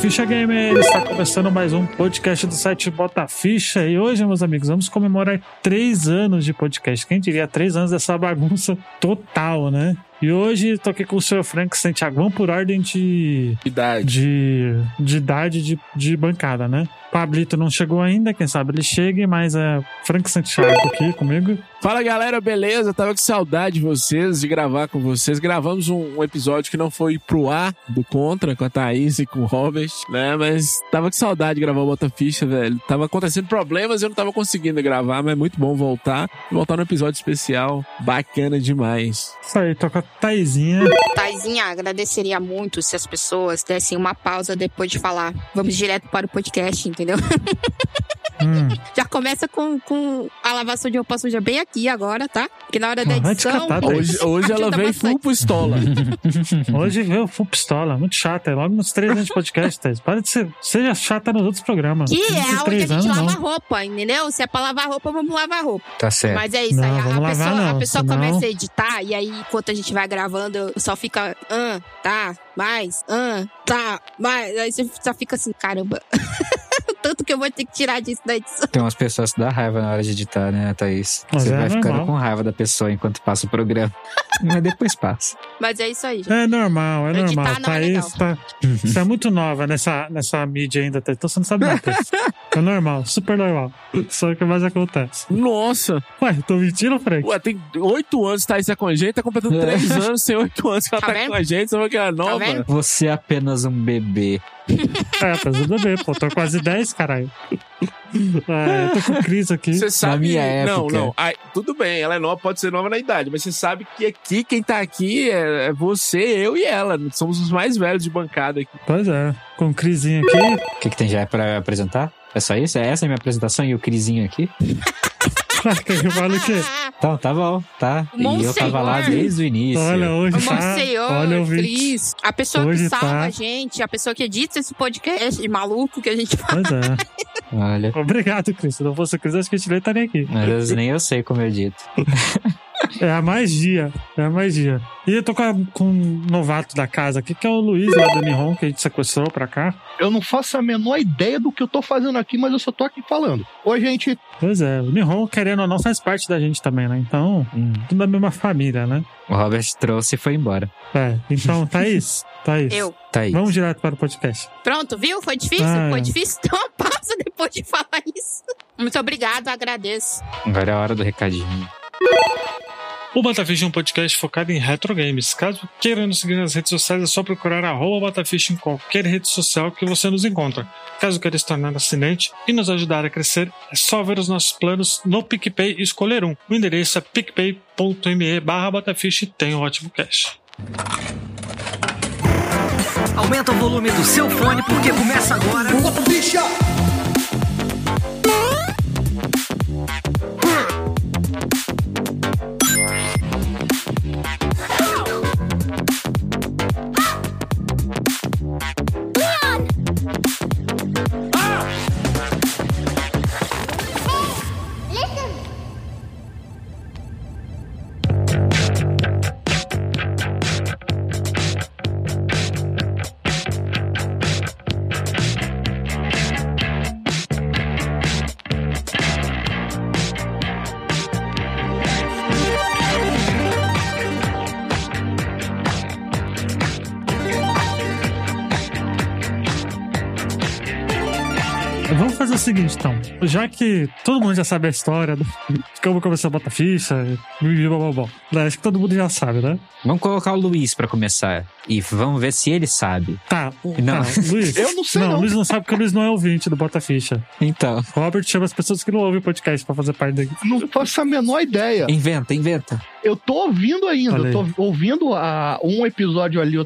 Ficha Gamer, está começando mais um podcast do site Bota Ficha. E hoje, meus amigos, vamos comemorar três anos de podcast. Quem diria três anos dessa bagunça total, né? E hoje tô aqui com o senhor Frank Santiago. Vamos por ordem de. Idade. De, de idade de, de bancada, né? Pablito não chegou ainda, quem sabe ele chegue, mas é Frank Santiago aqui comigo. Fala galera, beleza? Tava com saudade de vocês, de gravar com vocês. Gravamos um, um, episódio que não foi pro ar do Contra, com a Thaís e com o Robert, né? Mas tava com saudade de gravar o Bota Ficha, velho. Tava acontecendo problemas e eu não tava conseguindo gravar, mas é muito bom voltar. Voltar no episódio especial. Bacana demais. Isso aí, toca Taizinha. Taizinha, agradeceria muito se as pessoas dessem uma pausa depois de falar. Vamos direto para o podcast, entendeu? Hum. Já começa com, com a lavação de roupa suja bem aqui agora, tá? Porque na hora da Ah, te edição. catar, Hoje, hoje ela ajuda veio bastante. full pistola. Hoje veio full pistola, muito chata. É logo nos três anos de podcast, Thaís. Para de ser. Seja chata nos outros programas. Que é onde a gente anos, lava não. roupa, entendeu? Se é pra lavar roupa, vamos lavar roupa. Tá certo. Mas é isso Não, aí. A lavar pessoa, não, a pessoa senão- começa a editar e aí, enquanto a gente vai gravando, só fica, ah, tá, mais, ah, tá, mais. Aí você só fica assim, caramba. Tanto que eu vou ter que tirar disso da edição. Tem umas pessoas que dá raiva na hora de editar, né, Thaís? Mas Você é vai ficando normal. com raiva da pessoa enquanto passa o programa. Mas depois passa. Mas é isso aí, gente. É normal, é Editar normal. não é legal. Thaís tá. Você é muito nova nessa, nessa mídia ainda, Thaís. Então você não sabe nada. É normal, super normal. Só que mais acontece. Nossa! Ué, tô mentindo, Frank? Ué, tem oito anos que Thaís tá com a gente, tá completando É. três anos, tem oito anos que ela Tá tá, com a gente, você vai que ela é nova. vendo? Você é apenas um bebê. É, tá tudo bem, pô. Tô quase 10, caralho. É, eu tô com crise aqui. Você sabe. minha Não, época. não. Ai, tudo bem, ela é nova, pode ser nova na idade, mas você sabe que aqui, quem tá aqui é, é você, eu e ela. Somos os mais velhos de bancada aqui. Pois é, com crisinha aqui. O que, que tem já pra apresentar? É só isso? É essa a minha apresentação e o Crisinho aqui? Caraca, eu falo o quê? Então, tá bom, tá. E eu tava lá Monsenhor. desde o início. Olha, hoje O tá. Monsenhor, Olha. Cris, a pessoa Hoje que salva tá. a gente, a pessoa que edita esse podcast maluco que a gente faz. Pois é. Olha. Obrigado, Cris. Se não fosse o Cris, acho que a gente nem estaria aqui. Mas nem eu sei como eu dito. É a magia. É a magia. E eu tô com, a- com um novato da casa aqui, que é o Luiz lá do Nihon, que a gente sequestrou pra cá. Eu não faço a menor ideia do que eu tô fazendo aqui, mas eu só tô aqui falando. Oi, gente. Pois é, o Nihon, querendo ou não, faz parte da gente também, né? Então, Hum. tudo da mesma família, né? O Robert trouxe e foi embora. É, então, Thaís, Thaís. Eu. Tá aí. Vamos direto para o podcast. Pronto, viu? Foi difícil? Ah, Foi é. difícil uma pausa depois de falar isso. Muito obrigado, agradeço. Agora é a hora do recadinho. O Batafish é um podcast focado em retro games. Caso queira nos seguir nas redes sociais, é só procurar arroba Batafish em qualquer rede social que você nos encontra. Caso queira se tornar assinante e nos ajudar a crescer, é só ver os nossos planos no PicPay e escolher um. O endereço é picpay.me barra Batafish e tem um ótimo cash. Aumenta o volume do seu fone porque começa agora. Vamos seguinte, então. Já que todo mundo já sabe a história do de como começou a botar ficha, blá, blá, acho que todo mundo já sabe, né? Vamos colocar o Luiz pra começar. E vamos ver se ele sabe. Tá, o- Não. tá, Luiz. Eu não sei, Não, não. o Luiz não sabe porque o Luiz não é ouvinte do Bota Ficha. Então, Robert chama as pessoas que não ouvem o podcast pra fazer parte daqui. Não faço a menor ideia. inventa, inventa. Eu tô ouvindo ainda. Eu tô ouvindo a, um episódio ali,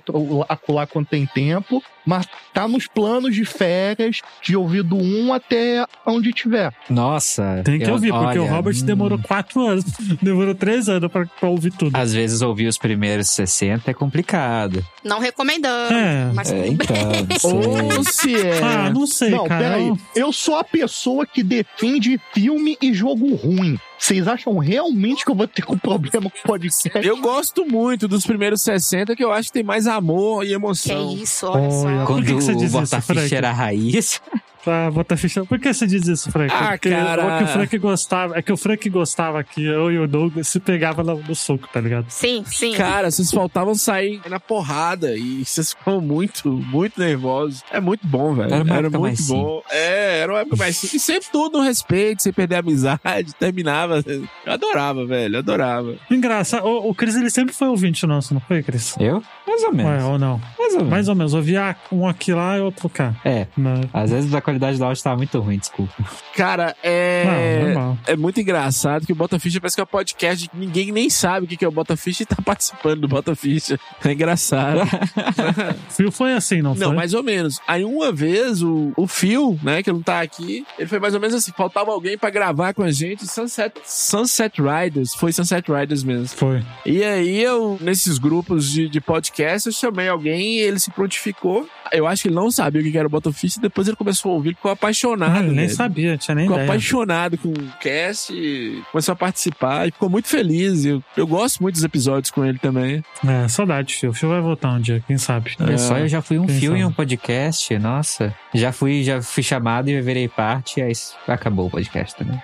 acolá quando tem tempo. Mas tá nos planos de férias, de ouvir do um até onde tiver. Nossa. Tem que eu- ouvir, porque o olha, Robert hum, demorou quatro anos. Demorou três anos pra, pra ouvir tudo. Às vezes ouvir os primeiros 60 é complicado. Não recomendando. É. Mas É, então. sei. Ou se é. Ah, não sei, não, cara. peraí. Eu sou a pessoa que defende filme e jogo ruim. Vocês acham realmente que eu vou ter um problema com podcast? Eu gosto muito dos primeiros 60, que eu acho que tem mais amor e Que emoção. isso, olha só. Por Quando que que você o diz isso, Frank? Era raiz. Pra botar ficha. Por que você diz isso, Frank? Ah, Porque cara. o que o Frank gostava. É que o Frank gostava que eu e o Douglas se pegava no, no soco, tá ligado? Sim, sim. Cara, vocês faltavam sair na porrada e vocês ficam muito, muito nervosos. É muito bom, velho. Era uma Era época muito mais bom. É, era uma época mais simples. E sempre tudo no respeito, sem perder a amizade, terminava. Eu adorava, velho, eu adorava. Engraçado. O, o Cris, ele sempre foi ouvinte nosso, não foi, Cris? Eu? Mais ou menos. Ué, ou não? Mais ou menos. Mais ou menos. Eu via um aqui lá e outro cá. É. Né? Às vezes a qualidade do áudio tava muito ruim, desculpa. Cara, Não, é. normal. É muito engraçado que o Bota Ficha parece que é um podcast que ninguém nem sabe o que é o Bota Ficha e tá participando do Bota Ficha. É engraçado. Fio foi assim, não, Não, foi? mais ou menos. Aí uma vez o, o Phil, né, que não tá aqui, ele foi mais ou menos assim, faltava alguém pra gravar com a gente, Sunset, Sunset Riders, foi Sunset Riders mesmo. Foi. E aí eu, nesses grupos de, de podcast, eu chamei alguém e ele se prontificou. Eu acho que ele não sabia o que era o e depois ele começou a ouvir, ficou apaixonado. Ele nem velho. sabia, tinha nem Ficou ideia. apaixonado com o cast, e começou a participar e ficou muito feliz. Eu, eu gosto muito dos episódios com ele também. É, saudade, Fio. Fio vai voltar um dia, quem sabe. Olha só, eu já fui um fio em sabe? um podcast, nossa. Já fui, já fui chamado e virei parte, aí acabou o podcast também.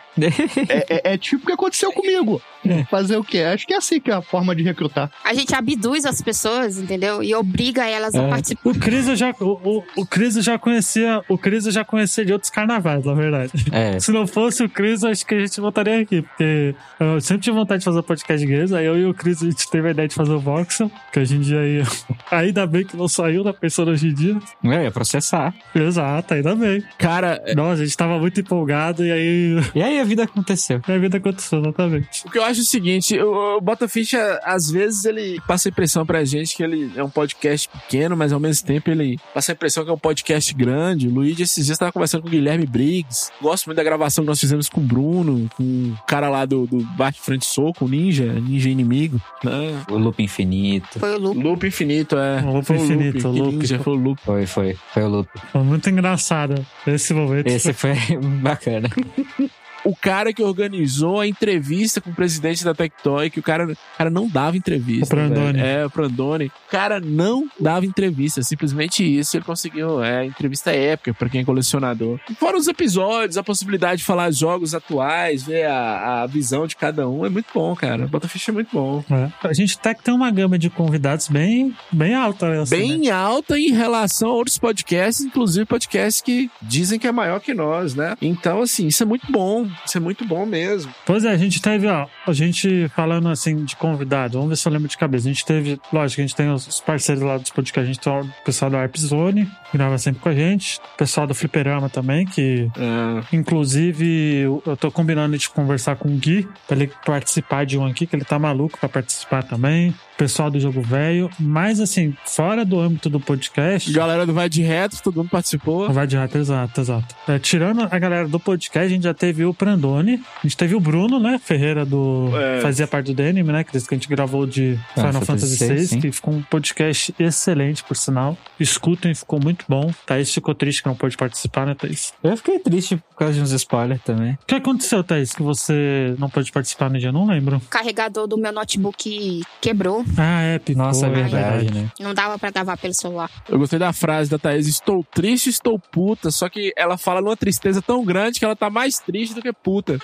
É, é- é tipo o que aconteceu comigo. Fazer o quê? Acho que é assim que é a forma de recrutar. A gente abduz as pessoas, entendeu? E obriga elas a É. participar. O Cris eu já, o, o, o Cris eu já conhecia, o Cris eu já conhecia de outros carnavais, na verdade. É, Se não fosse o Cris, acho que a gente voltaria aqui, porque eu sempre tive vontade de fazer podcast de games, aí eu e o Cris a gente teve a ideia de fazer o Voxel, que hoje em dia aí, ainda bem que não saiu da pessoa hoje em dia. eu ia processar. Exato, ainda bem. Cara, Nossa, a gente tava muito empolgado e aí E aí a vida aconteceu. a vida aconteceu, exatamente. O que eu acho é o seguinte, o, o Bota Ficha, às vezes, ele passa a impressão pra gente que ele é um podcast pequeno, mas ao mesmo tempo ele passa a impressão que é um podcast grande. O Luigi, esses dias, tava conversando com o Guilherme Briggs. Gosto muito da gravação que nós fizemos com o Bruno, com o cara lá do, do Bate Frente Soco, o Ninja, Ninja Inimigo. Né? O loop infinito. Foi o Lu. Loop Infinito, é. O Loop Foi Infinito, o Loop. Ninja, foi o Loop. Foi, foi. Foi o loop. Foi muito engraçado esse momento. Esse foi bacana. o cara que organizou a entrevista com o presidente da Tectoy, que o cara, o cara não dava entrevista. O Prandoni. velho. É, o Prandoni. O cara não dava entrevista. Simplesmente isso ele conseguiu. É, entrevista épica pra quem é colecionador. Fora os episódios, a possibilidade de falar jogos atuais, ver a, a visão de cada um. É muito bom, cara. Botafish é muito bom. É. A gente até que tem uma gama de convidados bem, bem alta. Assim, né? Bem alta em relação a outros podcasts, inclusive podcasts que dizem que é maior que nós, né? Então, assim, isso é muito bom. Isso é muito bom mesmo. Pois é, a gente teve, ó, a gente falando assim de convidado, vamos ver se eu lembro de cabeça. A gente teve, lógico, a gente tem os parceiros lá dos podcasts, a gente tem o pessoal da Arp Zone, que grava sempre com a gente, o pessoal do Fliperama também, que É, inclusive eu eu tô combinando de conversar com o Gui, pra ele participar de um aqui, que ele tá maluco pra participar também. Pessoal do Jogo Velho, mas assim, fora do âmbito do podcast. Galera do Vai de Retro, todo mundo participou. Vai de rato, exato, exato. É, tirando a galera do podcast, a gente já teve o Prandone, a gente teve o Bruno, né? Ferreira do. É. Fazia parte do DNM, né? Que a gente gravou de Ah, Final Fantasy VI, que ficou um podcast excelente, por sinal. Escutem, ficou muito bom. Thaís ficou triste que não pôde participar, né, Thaís? Eu fiquei triste por causa de uns spoilers também. O que aconteceu, Thaís, que você não pôde participar no dia? Não lembro. O carregador do meu notebook quebrou. Ah, é, picou, Nossa, é verdade, né? Não dava pra gravar pelo celular. Eu gostei da frase da Thaís: Estou triste, estou puta. Só que ela fala numa tristeza tão grande que ela tá mais triste do que puta.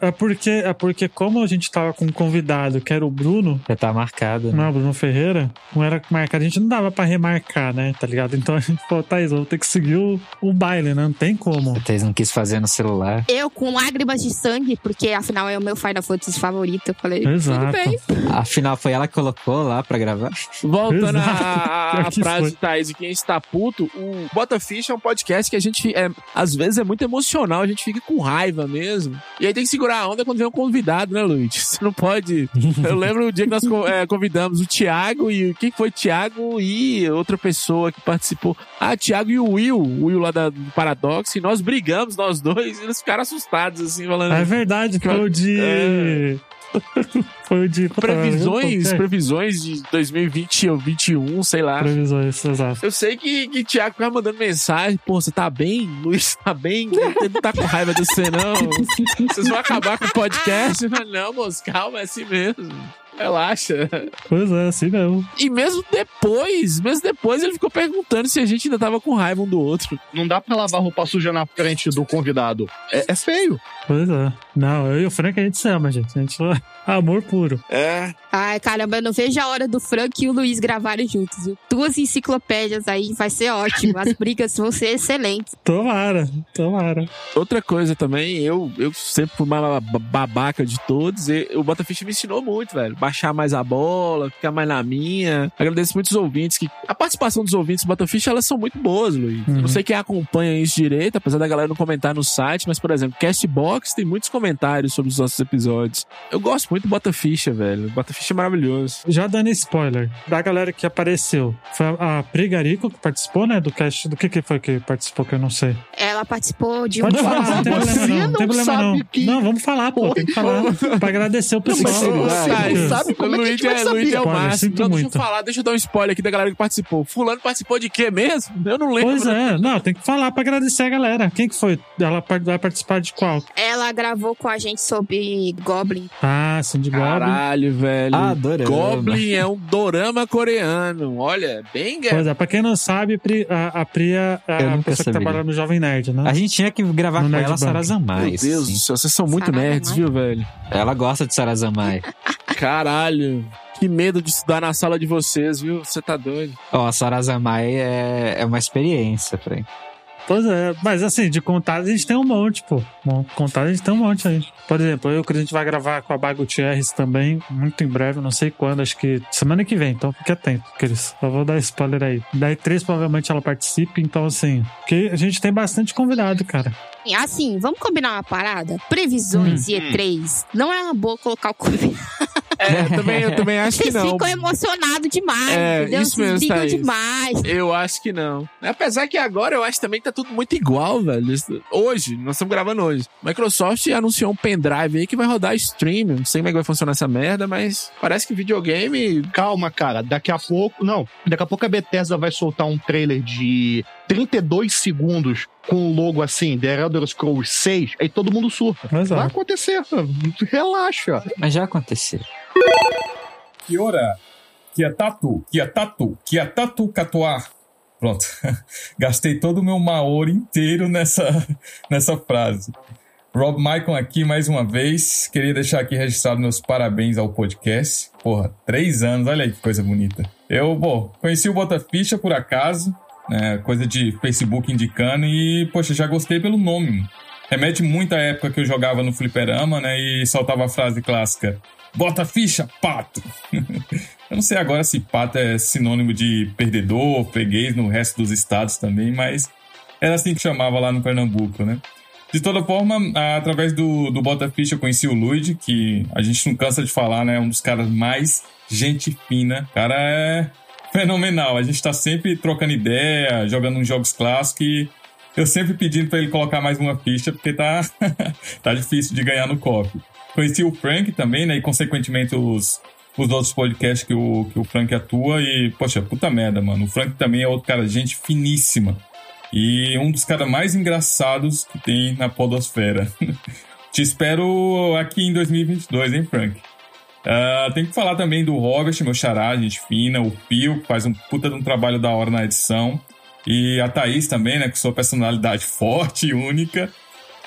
É, é porque, é porque, como a gente tava com um convidado, que era o Bruno, Já tá marcado, né? Não, Bruno Ferreira, não era marcado, a gente não dava pra remarcar, né? Tá ligado? Então a gente falou, Thaís, vou ter que seguir o, o baile, né? Não tem como. Vocês não quis fazer no celular. Eu com lágrimas de sangue, porque afinal é o meu Final Fantasy favorito. Eu falei, Exato. tudo bem. Afinal, foi ela que colocou lá pra gravar. Voltando à- que frase de Thaís, e quem está puto, o Bota Ficha é um podcast que a gente, é, às vezes, é muito emocional, a gente fica com raiva mesmo. E aí tem que segurar a onda quando vem um convidado, né, Luiz? Você não pode. Eu lembro o dia que nós é, convidamos o Thiago e quem foi Thiago e outra pessoa que participou. Ah, Thiago e o Will, o Will lá da, do Paradox, e nós brigamos, nós dois, e eles ficaram assustados, assim, falando. É verdade, foi o de. É. Foi de Previsões, previsões de 2020 ou 21, sei lá. Previsões, exato. Eu sei que, que Thiago ficava mandando mensagem, pô, você tá bem? Luiz tá bem? Ele não tá com raiva de você, não. Vocês vão acabar com o podcast? Não, moço, calma, é assim mesmo. Relaxa. Pois é, assim mesmo. E mesmo depois, mesmo depois, ele ficou perguntando se a gente ainda tava com raiva um do outro. Não dá pra lavar roupa suja na frente do convidado. É, é feio. Pois é. Não, eu e o Frank a gente se ama, gente. A gente amor puro. É. Ai, caramba, eu não vejo a hora do Frank e o Luiz gravarem juntos. Viu? Duas enciclopédias aí, vai ser ótimo. As brigas vão ser excelentes. Tomara, tomara. Outra coisa também, eu, eu sempre fui uma babaca de todos. E o Botafish me ensinou muito, velho. Baixar mais a bola, ficar mais na minha. Agradeço muito os ouvintes. que A participação dos ouvintes do Botafish, elas são muito boas, Luiz. Uhum. Não sei quem acompanha isso direito, apesar da galera não comentar no site, mas, por exemplo, Castbox tem muitos comentários sobre os nossos episódios. Eu gosto muito do Botaficha, velho. O Botaficha é maravilhoso. Já dando spoiler da galera que apareceu. Foi a Prigarico que participou, né? Do cast. Do que que foi que participou que eu não sei. Ela participou de um Pode falar, não tem problema não. não Não tem problema sabe não. que- Não, vamos falar, pô. Tem que falar. pra agradecer o pessoal. mas você não sabe como é que a Luiz gente vai é, saber? Luiz é o Spoiler, máximo. Não, deixa eu muito. falar, deixa eu dar um spoiler aqui da galera que participou. Fulano participou de quê mesmo? Eu não lembro. Pois é, não, tem que falar pra agradecer a galera. Quem que foi? Ela vai participar de qual? Ela gravou com a gente sobre Goblin. Ah, Cindy Goblin. Caralho, velho. Ah, dorama. Goblin é um dorama coreano. Olha, bem Pois é, pra quem não sabe, Pri- a, a Priya é a pessoa que trabalha no Jovem Nerd, né? A gente tinha que gravar No com Nerd ela. Sarazamai. Meu Deus do céu, vocês são muito Sarazamai. nerds, viu, velho? Ela gosta de Sarazamai. Caralho. Que medo de estudar na sala de vocês, viu? Você tá doido. Ó, a Sarazamai é, é uma experiência, Frank. Pois é, mas assim, de contato a gente tem um monte, pô. Bom, contato a gente tem um monte aí. Por exemplo, eu que a gente vai gravar com a Bago Gutierrez também, muito em breve, não sei quando, acho que semana que vem, então fique atento, Cris. Só vou dar spoiler aí. Daí três provavelmente ela participe, então assim, porque a gente tem bastante convidado, cara. Assim, vamos combinar uma parada? Previsões Hum. e E3. Não é uma boa colocar o convidado. É, eu também, eu também acho que Vocês não. ficam emocionados demais, É, entendeu? isso Vocês mesmo, brigam Thaís. demais. Eu acho que não. Apesar que agora eu acho também que tá tudo muito igual, velho. Hoje, nós estamos gravando hoje. Microsoft anunciou um pendrive aí que vai rodar stream. Não sei como é que vai funcionar essa merda, mas parece que videogame. Calma, cara. Daqui a pouco. Não, daqui a pouco a Bethesda vai soltar um trailer de 32 segundos com o logo assim, The Elder Scrolls 6, aí todo mundo surta. Mas Vai acontecer, relaxa. Mas já aconteceu. Kiora, Kiatatu, Kiatatu, Kiatatu Catuar. Pronto. Gastei todo o meu Maori inteiro nessa, nessa frase. Rob Michael aqui mais uma vez. Queria deixar aqui registrado meus parabéns ao podcast. Porra, três anos, olha aí que coisa bonita. Eu, bom, conheci o Botaficha por acaso, né, coisa de Facebook indicando e, poxa, já gostei pelo nome. Remete muito à época que eu jogava no fliperama, né, e soltava a frase clássica. Bota ficha, pato! eu não sei agora se pato é sinônimo de perdedor, freguês no resto dos estados também, mas era assim que chamava lá no Pernambuco, né? De toda forma, através do, do Bota Ficha eu conheci o Luigi, que a gente não cansa de falar, né? Um dos caras mais gente fina. O cara é fenomenal. A gente tá sempre trocando ideia, jogando uns jogos clássicos e eu sempre pedindo pra ele colocar mais uma ficha, porque tá, tá difícil de ganhar no copo. Conheci o Frank também, né? E consequentemente os, os outros podcasts que o, que o Frank atua. E, poxa, puta merda, mano. O Frank também é outro cara, gente finíssima. E um dos caras mais engraçados que tem na Podosfera. Te espero aqui em 2022, hein, Frank? Ah, tem que falar também do Robert, meu xará, gente fina, o Pio, que faz um puta de um trabalho da hora na edição. E a Thaís também, né, com sua personalidade forte e única.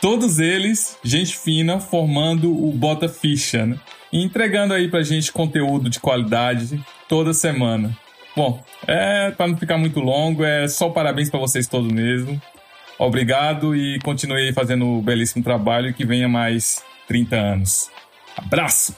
Todos eles, gente fina, formando o Bota Ficha, né? E entregando aí pra gente conteúdo de qualidade toda semana. Bom, é para não ficar muito longo, é só parabéns pra vocês todos mesmo. Obrigado e continue aí fazendo o belíssimo trabalho e que venha mais 30 anos. Abraço!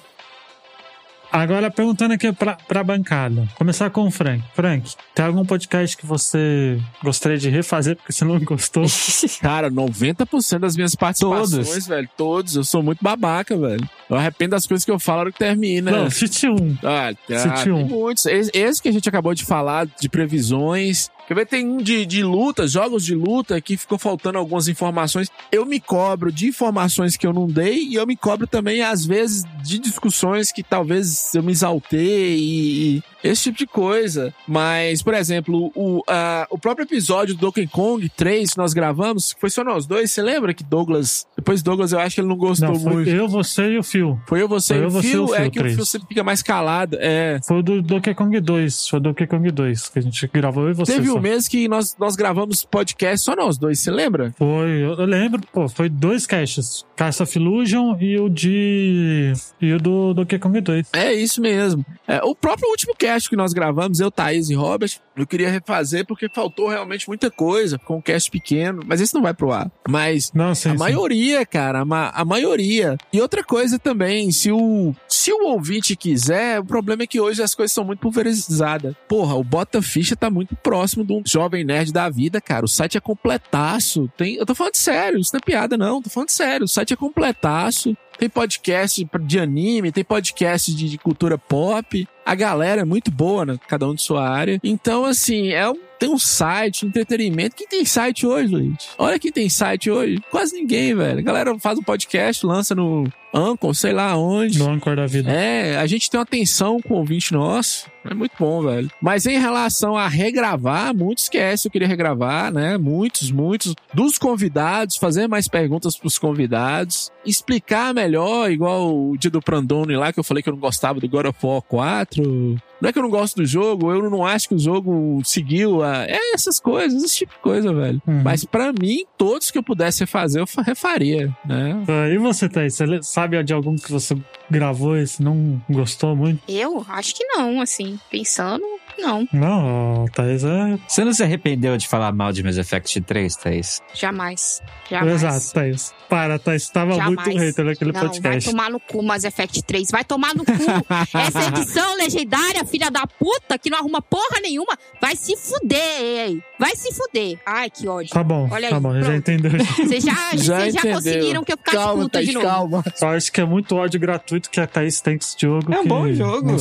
Agora perguntando aqui pra, pra bancada. Começar com o Frank. Frank, tem algum podcast que você gostaria de refazer porque você não gostou? Cara, 90% das minhas participações, Todos. velho, todos, eu sou muito babaca, velho. Eu arrependo das coisas que eu falo na hora que termina. Não, cite um. Ah, Cite tem um. muitos. Esse, esse que a gente acabou de falar, de previsões. Quer ver? Tem um de, de luta, jogos de luta, que ficou faltando algumas informações. Eu me cobro de informações que eu não dei e eu me cobro também, às vezes, de discussões que talvez eu me exaltei e, e esse tipo de coisa. Mas, por exemplo, o, a- o próprio episódio do Donkey Kong 3 que nós gravamos, foi só nós dois. Você lembra que Douglas. Depois Douglas, eu acho que ele não gostou Não, foi muito. eu, você e o Phil. Foi eu, você Foi e eu, o você e Phil. o É que o três. Phil sempre fica mais calado. É. Foi o do Donkey Kong 2. Foi o Donkey Kong 2 que a gente gravou e você. Teve só. um mês que nós, nós gravamos podcast só nós dois, você lembra? Foi, eu, eu lembro, pô, foi dois caches. Cast of Illusion e o de. E o do Donkey Kong 2. É isso mesmo. É, o próprio último cast que nós gravamos, eu, Thaís e Robert, eu queria refazer porque faltou realmente muita coisa. Ficou um cast pequeno, mas esse não vai pro ar. Mas Não, sim, a sim. maioria, cara, a, ma- a maioria. E outra coisa também, se o, se o ouvinte quiser, o problema é que hoje as coisas são muito pulverizadas. Porra, o Bota Ficha tá muito próximo de um jovem nerd da vida, cara. O site é completaço. Tem, eu tô falando sério, isso não é piada, não. Tô falando sério. O site é completaço. Tem podcast de anime, tem podcast de, de cultura pop. A galera é muito boa, né? Cada um de sua área. Então, assim, é um, tem um site, entretenimento. Quem tem site hoje, Luiz? Olha quem tem site hoje. Quase ninguém, velho. A galera faz um podcast, lança no Anchor, sei lá onde. No Anchor da vida. É, a gente tem uma atenção com o ouvinte nosso. É muito bom, velho. Mas em relação a regravar, muitos esquecem, eu queria regravar, né? Muitos, muitos. Dos convidados, fazer mais perguntas pros convidados. Explicar melhor, igual o dia do Prandone lá, que eu falei que eu não gostava do God of War 4. through. Não é que eu não gosto do jogo, eu não acho que o jogo seguiu a. É essas coisas, esse tipo de coisa, velho. Uhum. Mas pra mim, todos que eu pudesse refazer, eu fa- refaria, né? Ah, E você, Thaís? Você sabe de algum que você gravou e você não gostou muito? Eu acho que não, assim. Pensando, não. Não, Thaís é. Você não se arrependeu de falar mal de Mass Effect 3, Thaís? Jamais. Jamais. Exato, Thaís. Para, Thaís. Tava Jamais. muito hater naquele Não, vai podcast. tomar no cu, Mass Effect 3. Vai tomar no cu. Essa edição legendária, filha da puta, que não arruma porra nenhuma, vai se fuder, ei. Vai se fuder. Ai, que ódio. Tá bom, Olha tá aí, bom, já pronto. entendeu. Vocês já, Já vocês já conseguiram que eu ficasse Calma, puta Thaís, de novo. calma. Eu acho que é muito ódio gratuito que a Thaís tem com esse jogo. É um que- bom jogo.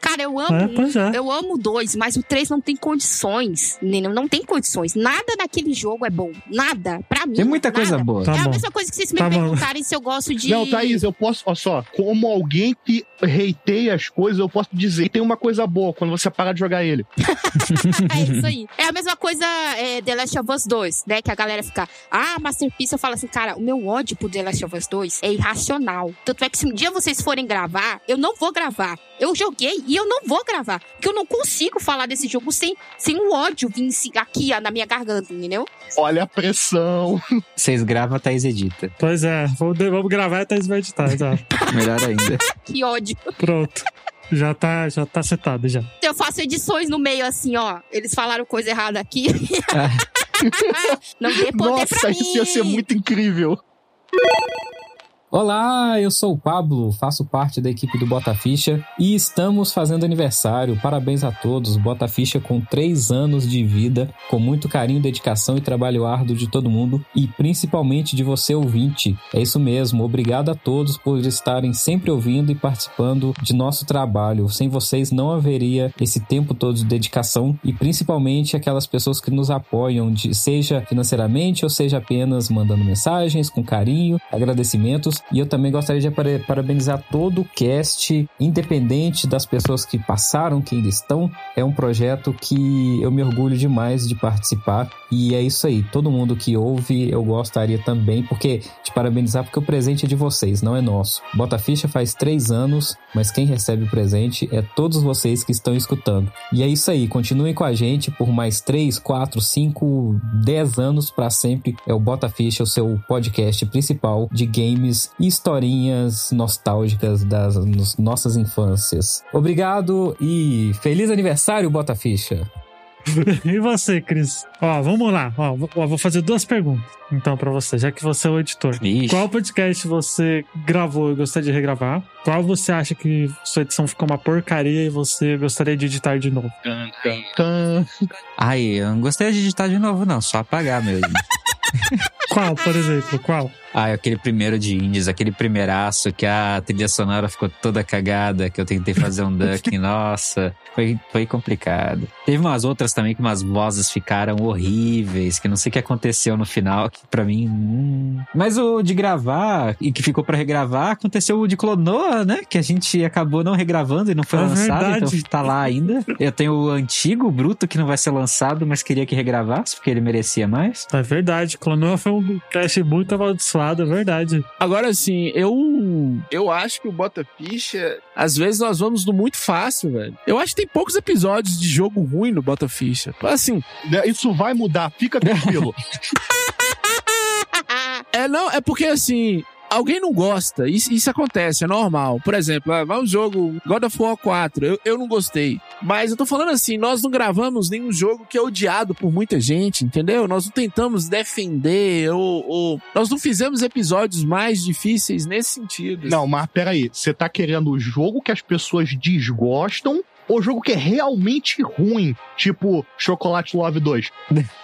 Cara, eu amo. É, é. Eu amo o dois, mas o três não tem condições. Nenê, Não tem condições. Nada naquele jogo é bom. Nada. Pra mim. Tem muita nada. coisa boa. Tá é a bom. mesma coisa que vocês me Tá bom. perguntarem se eu gosto de. Não, Thaís, eu posso, olha só, como alguém que reiteia as coisas, eu posso dizer, tem uma coisa boa quando você parar de jogar ele. É isso aí. É a mesma coisa é, The Last of Us 2, né? Que a galera fica, ah, Masterpiece, eu falo assim, cara, o meu ódio por The Last of Us 2 é irracional. Tanto é que se um dia vocês forem gravar, eu não vou gravar. Eu joguei e eu não vou gravar. Porque eu não consigo falar desse jogo sem, sem o ódio vir aqui ó, na minha garganta, entendeu? Olha a pressão. Vocês gravam, a Thaís edita. Pois é, vamos, vamos gravar e a Thaís vai editar, exato. Melhor ainda. Que ódio. Pronto. Já tá, já tá setado já. Eu faço edições no meio assim, ó. Eles falaram coisa errada aqui. não dê poder pra Nossa, mim. isso ia ser muito incrível. Olá, eu sou o Pablo, faço parte da equipe do Bota Ficha e estamos fazendo aniversário. Parabéns a todos. Bota Ficha com três anos de vida, com muito carinho, dedicação e trabalho árduo de todo mundo e principalmente de você ouvinte. É isso mesmo. Obrigado a todos por estarem sempre ouvindo e participando de nosso trabalho. Sem vocês não haveria esse tempo todo de dedicação e principalmente aquelas pessoas que nos apoiam, de- seja financeiramente ou seja apenas mandando mensagens com carinho, agradecimentos. E eu também gostaria de para- parabenizar todo o cast, independente das pessoas que passaram, que ainda estão. É um projeto que eu me orgulho demais de participar. E é isso aí. Todo mundo que ouve, eu gostaria também, porque de parabenizar, porque o presente é de vocês, não é nosso. Bota Ficha faz três anos, mas quem recebe o presente é todos vocês que estão escutando. E é isso aí. Continuem com a gente por mais três, quatro, cinco, dez anos para sempre. É o Bota Ficha, o seu podcast principal de games historinhas nostálgicas das nos- nossas infâncias. Obrigado e feliz aniversário, Bota Ficha! E você, Cris? Ó, vamos lá. Ó, vou- ó, vou fazer duas perguntas, então, pra você, já que você é o editor. Ixi. Qual podcast você gravou e gostaria de regravar? Qual você acha que sua edição ficou uma porcaria e você gostaria de editar de novo? Ai, eu não gostei de editar de novo, não. Só apagar mesmo. Qual, por exemplo? Qual? Ah, aquele primeiro de Indies, aquele primeiraço que a trilha sonora ficou toda cagada, que eu tentei fazer um ducking, nossa, foi, foi complicado. Teve umas outras também que umas vozes ficaram horríveis, que não sei o que aconteceu no final, que pra mim. hum. Mas o de gravar e que ficou pra regravar, aconteceu o de Clonoa, né? Que a gente acabou não regravando e não foi É lançado, verdade. então tá lá ainda. Eu tenho o antigo, o Bruto, que não vai ser lançado, mas queria que regravasse, porque ele merecia mais. É verdade, Clonoa foi um cast muito amaldiçoado, é verdade. Agora, assim, eu. Eu acho que o Bota Ficha. Às vezes nós vamos no muito fácil, velho. Eu acho que tem poucos episódios de jogo ruim no Bota Ficha. Assim, Né, Isso vai mudar, fica tranquilo. é não, é porque assim. Alguém não gosta, isso, isso acontece, é normal. Por exemplo, ah, vai um jogo God of War 4, eu, eu não gostei. Mas eu tô falando assim, nós não gravamos nenhum jogo que é odiado por muita gente, entendeu? Nós não tentamos defender ou, ou- nós não fizemos episódios mais difíceis nesse sentido. Não, mas peraí, você tá querendo o jogo que as pessoas desgostam ou jogo que é realmente ruim? Tipo Chocolate Love 2.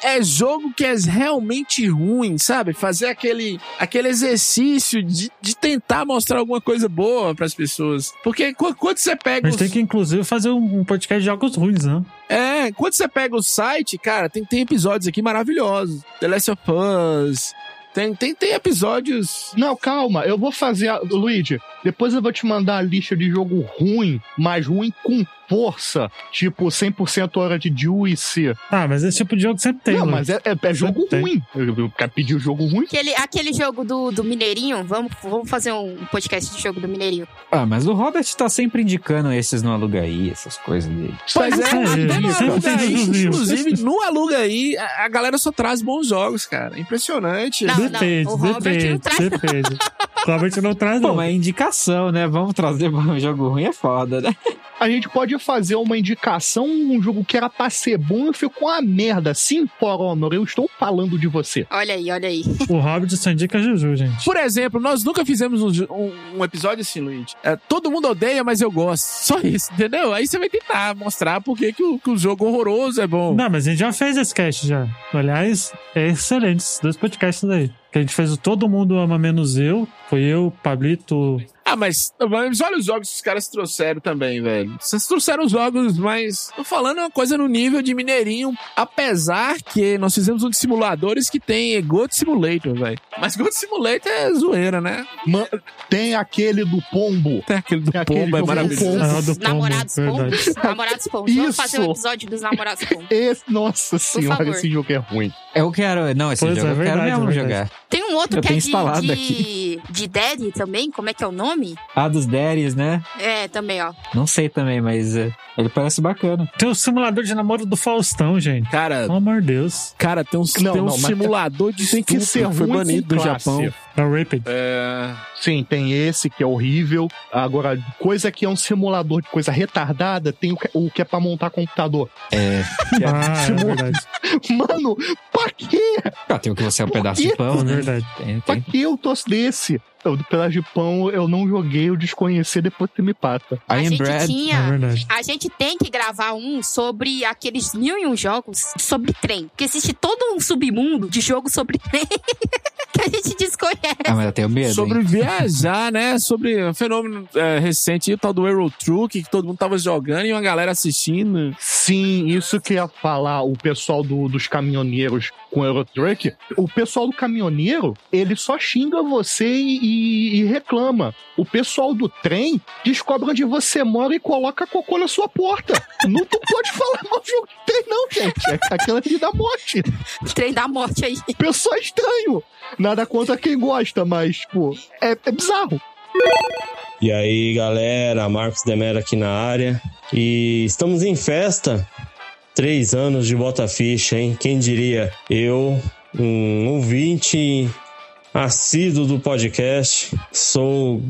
é jogo que é realmente ruim, sabe? Fazer aquele, aquele exercício de, de tentar mostrar alguma coisa boa pras pessoas. Porque qu- quando você A pega gente os, tem que, inclusive, fazer um um podcast de jogos ruins, né? É, quando você pega o site, cara, tem, tem episódios aqui maravilhosos. The Last of Us. Tem, tem, tem episódios. Não, calma, eu vou fazer. A... Luigi, depois eu vou te mandar a lista de jogo ruim, mas ruim com força. Tipo 100% hora de juice. Ah, mas esse tipo de jogo sempre tem, Não, né? mas é, é- é jogo Tem. ruim. Eu, eu quero pedir o jogo ruim. Aquele, aquele jogo do, do Mineirinho, vamos, vamos fazer um podcast de jogo do Mineirinho. Ah, mas o Robert tá sempre indicando esses no Aluga aí, essas coisas dele. Pois é, é, aí, jogozinho. inclusive, no Aluga aí, a, a galera só traz bons jogos, cara. Impressionante. Não, Depende, o Robert depende, não traz, depende. O Robert não traz, Pô, não. mas é indicação, né? Vamos trazer um jogo ruim é foda, né? A gente pode fazer uma indicação, um jogo que era pra ser bom e ficou uma merda. Sim, For Honor, eu estou falando de você. Olha aí, olha aí. O Hobbit só indica Juju, gente. Por exemplo, nós nunca fizemos um, um- um episódio assim, Luigi. É, todo mundo odeia, mas eu gosto. Só isso, entendeu? Aí você vai tentar mostrar por que, que, o, que o jogo horroroso é bom. Não, mas a gente já fez esse cast já. Aliás, é excelente esses dois podcasts aí. Que a gente fez o Todo Mundo Ama Menos Eu. Foi eu, Pablito. Ah, mas, mas olha os jogos que os caras trouxeram também, velho. Vocês trouxeram jogos, mas. Tô falando uma coisa no nível de Mineirinho. Apesar que nós fizemos um de simuladores que tem Goat Simulator, velho. Mas Goat Simulator é zoeira, né? Ma- tem aquele do pombo. Tem aquele do Tem aquele Pombo, é maravilhoso. Pombo. Ah, do Pombo, Namorados pombos. Namorados pombos. Vamos fazer um Isso. episódio dos namorados pombos. Esse, nossa senhora, favor. esse jogo é ruim. Eu quero. Não, esse Pois jogo é, eu quero verdade, mesmo verdade. jogar. Tem um outro Eu que é de, instalado de, aqui. de Daddy também. Como é que é o nome? Ah, dos Deres, né? É, também, ó. Não sei também, mas é, ele parece bacana. Tem o simulador de namoro do Faustão, gente. Cara, Pelo amor de Deus. cara, tem um, Não, tem um não, simulador de Tem que ser foi banido do classe. Japão. É o Rapid. É. Sim, tem esse que é horrível. Agora, coisa que é um simulador de coisa retardada, tem o que, o que é pra montar computador. É. Que é Ah, é simu- verdade. Mano, pra quê? Ah, tem o que você é um pedaço de quê? pão, É né? verdade. Tem, Pra tem. que eu trouxe desse? Eu, do pedaço de pão eu não joguei, eu desconheci depois que me pata. A I gente bread. É tinha. verdade. A gente tem que gravar um sobre aqueles mil e um jogos sobre trem. Porque existe todo um submundo de jogo sobre trem a gente desconhece. Ah, mas eu tenho medo. Sobre hein? viajar, né? Sobre um fenômeno é, recente, o tal do Euro Truck, que todo mundo tava jogando e uma galera assistindo. Sim, isso que ia falar, o pessoal do- dos caminhoneiros com o Eurotruck. O pessoal do caminhoneiro, ele só xinga você e, e- e reclama. O pessoal do trem descobre onde você mora e coloca cocô na sua porta. não tu pode falar mal de jogo de trem, não, gente. É aquela ali da morte. Trem da morte aí. Pessoal estranho. Nada contra quem gosta, mas, tipo, é, é bizarro. E aí, galera, Marcos Demera aqui na área. E estamos em festa. Três anos de Bota Ficha, hein? Quem diria? Eu, um ouvinte assíduo do podcast, sou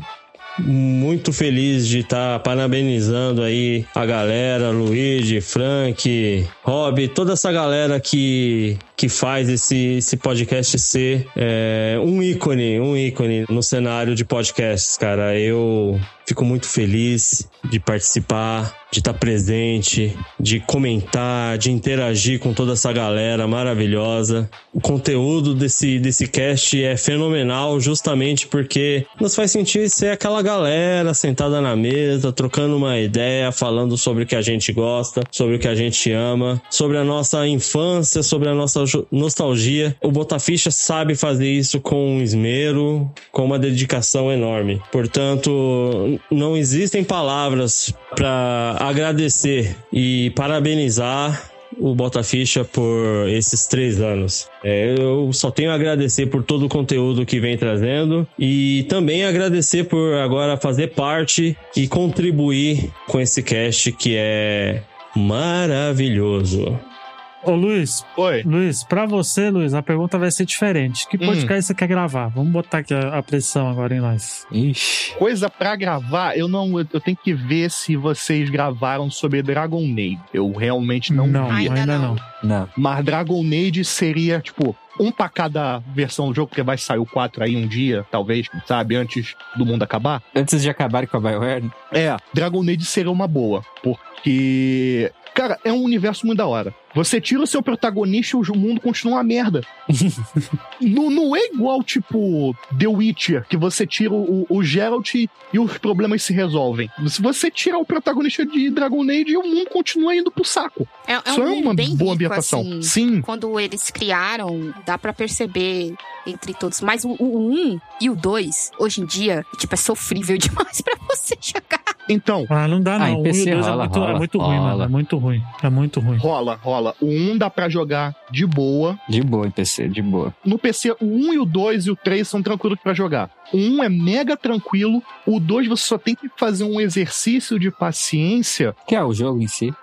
muito feliz de estar parabenizando aí a galera, Luigi, Frank, Rob, toda essa galera que, que faz esse, esse podcast ser é, um ícone, um ícone no cenário de podcasts, cara. Eu fico muito feliz de participar, de estar presente, de comentar, de interagir com toda essa galera maravilhosa. O conteúdo desse, desse cast é fenomenal justamente porque nos faz sentir ser aquela galera sentada na mesa, trocando uma ideia, falando sobre o que a gente gosta, sobre o que a gente ama, sobre a nossa infância, sobre a nossa nostalgia. O Botaficha sabe fazer isso com esmero, com uma dedicação enorme. Portanto, não existem palavras para agradecer e parabenizar o Botaficha por esses três anos. É, eu só tenho a agradecer por todo o conteúdo que vem trazendo e também agradecer por agora fazer parte e contribuir com esse cast que é maravilhoso. Ô, Luiz, Oi. Luiz, pra você, Luiz, a pergunta vai ser diferente. Que Hum. podcast você quer gravar? Vamos botar aqui a, a pressão agora em nós. Ixi. Coisa pra gravar, eu não. Eu, eu tenho que ver se vocês gravaram sobre Dragon Age. Eu realmente não, não, vi. Ainda ainda não. não. Não. Mas Dragon Age seria, tipo, um pra cada versão do jogo, porque vai sair o 4 aí um dia, talvez, sabe, antes do mundo acabar. Antes de acabar com a BioWare, né? É, Dragon Age seria uma boa, porque. Cara, é um universo muito da hora. Você tira o seu protagonista e o mundo continua uma merda. não, não é igual, tipo, The Witcher, que você tira o, o Geralt e os problemas se resolvem. Se você tirar o protagonista de Dragon Age, o mundo continua indo pro saco. É, é Isso um é uma bem boa rico, ambientação. assim. Sim. Quando eles criaram, dá pra perceber entre todos. Mas o, o 1 e o 2, hoje em dia, tipo, é sofrível demais pra você jogar. Então, Ah, não dá Ah, não. em O 1 e o PC 2 é rola, muito, é rola, muito ruim, rola. mano. É muito ruim. É muito ruim. rola, rola. O 1 dá pra jogar de boa. de boa em PC, de boa. No PC, o 1 e o 2 e o 3 são tranquilos pra jogar. O 1 é mega tranquilo. O 2 você só tem que fazer um exercício de paciência. Que é o jogo em si.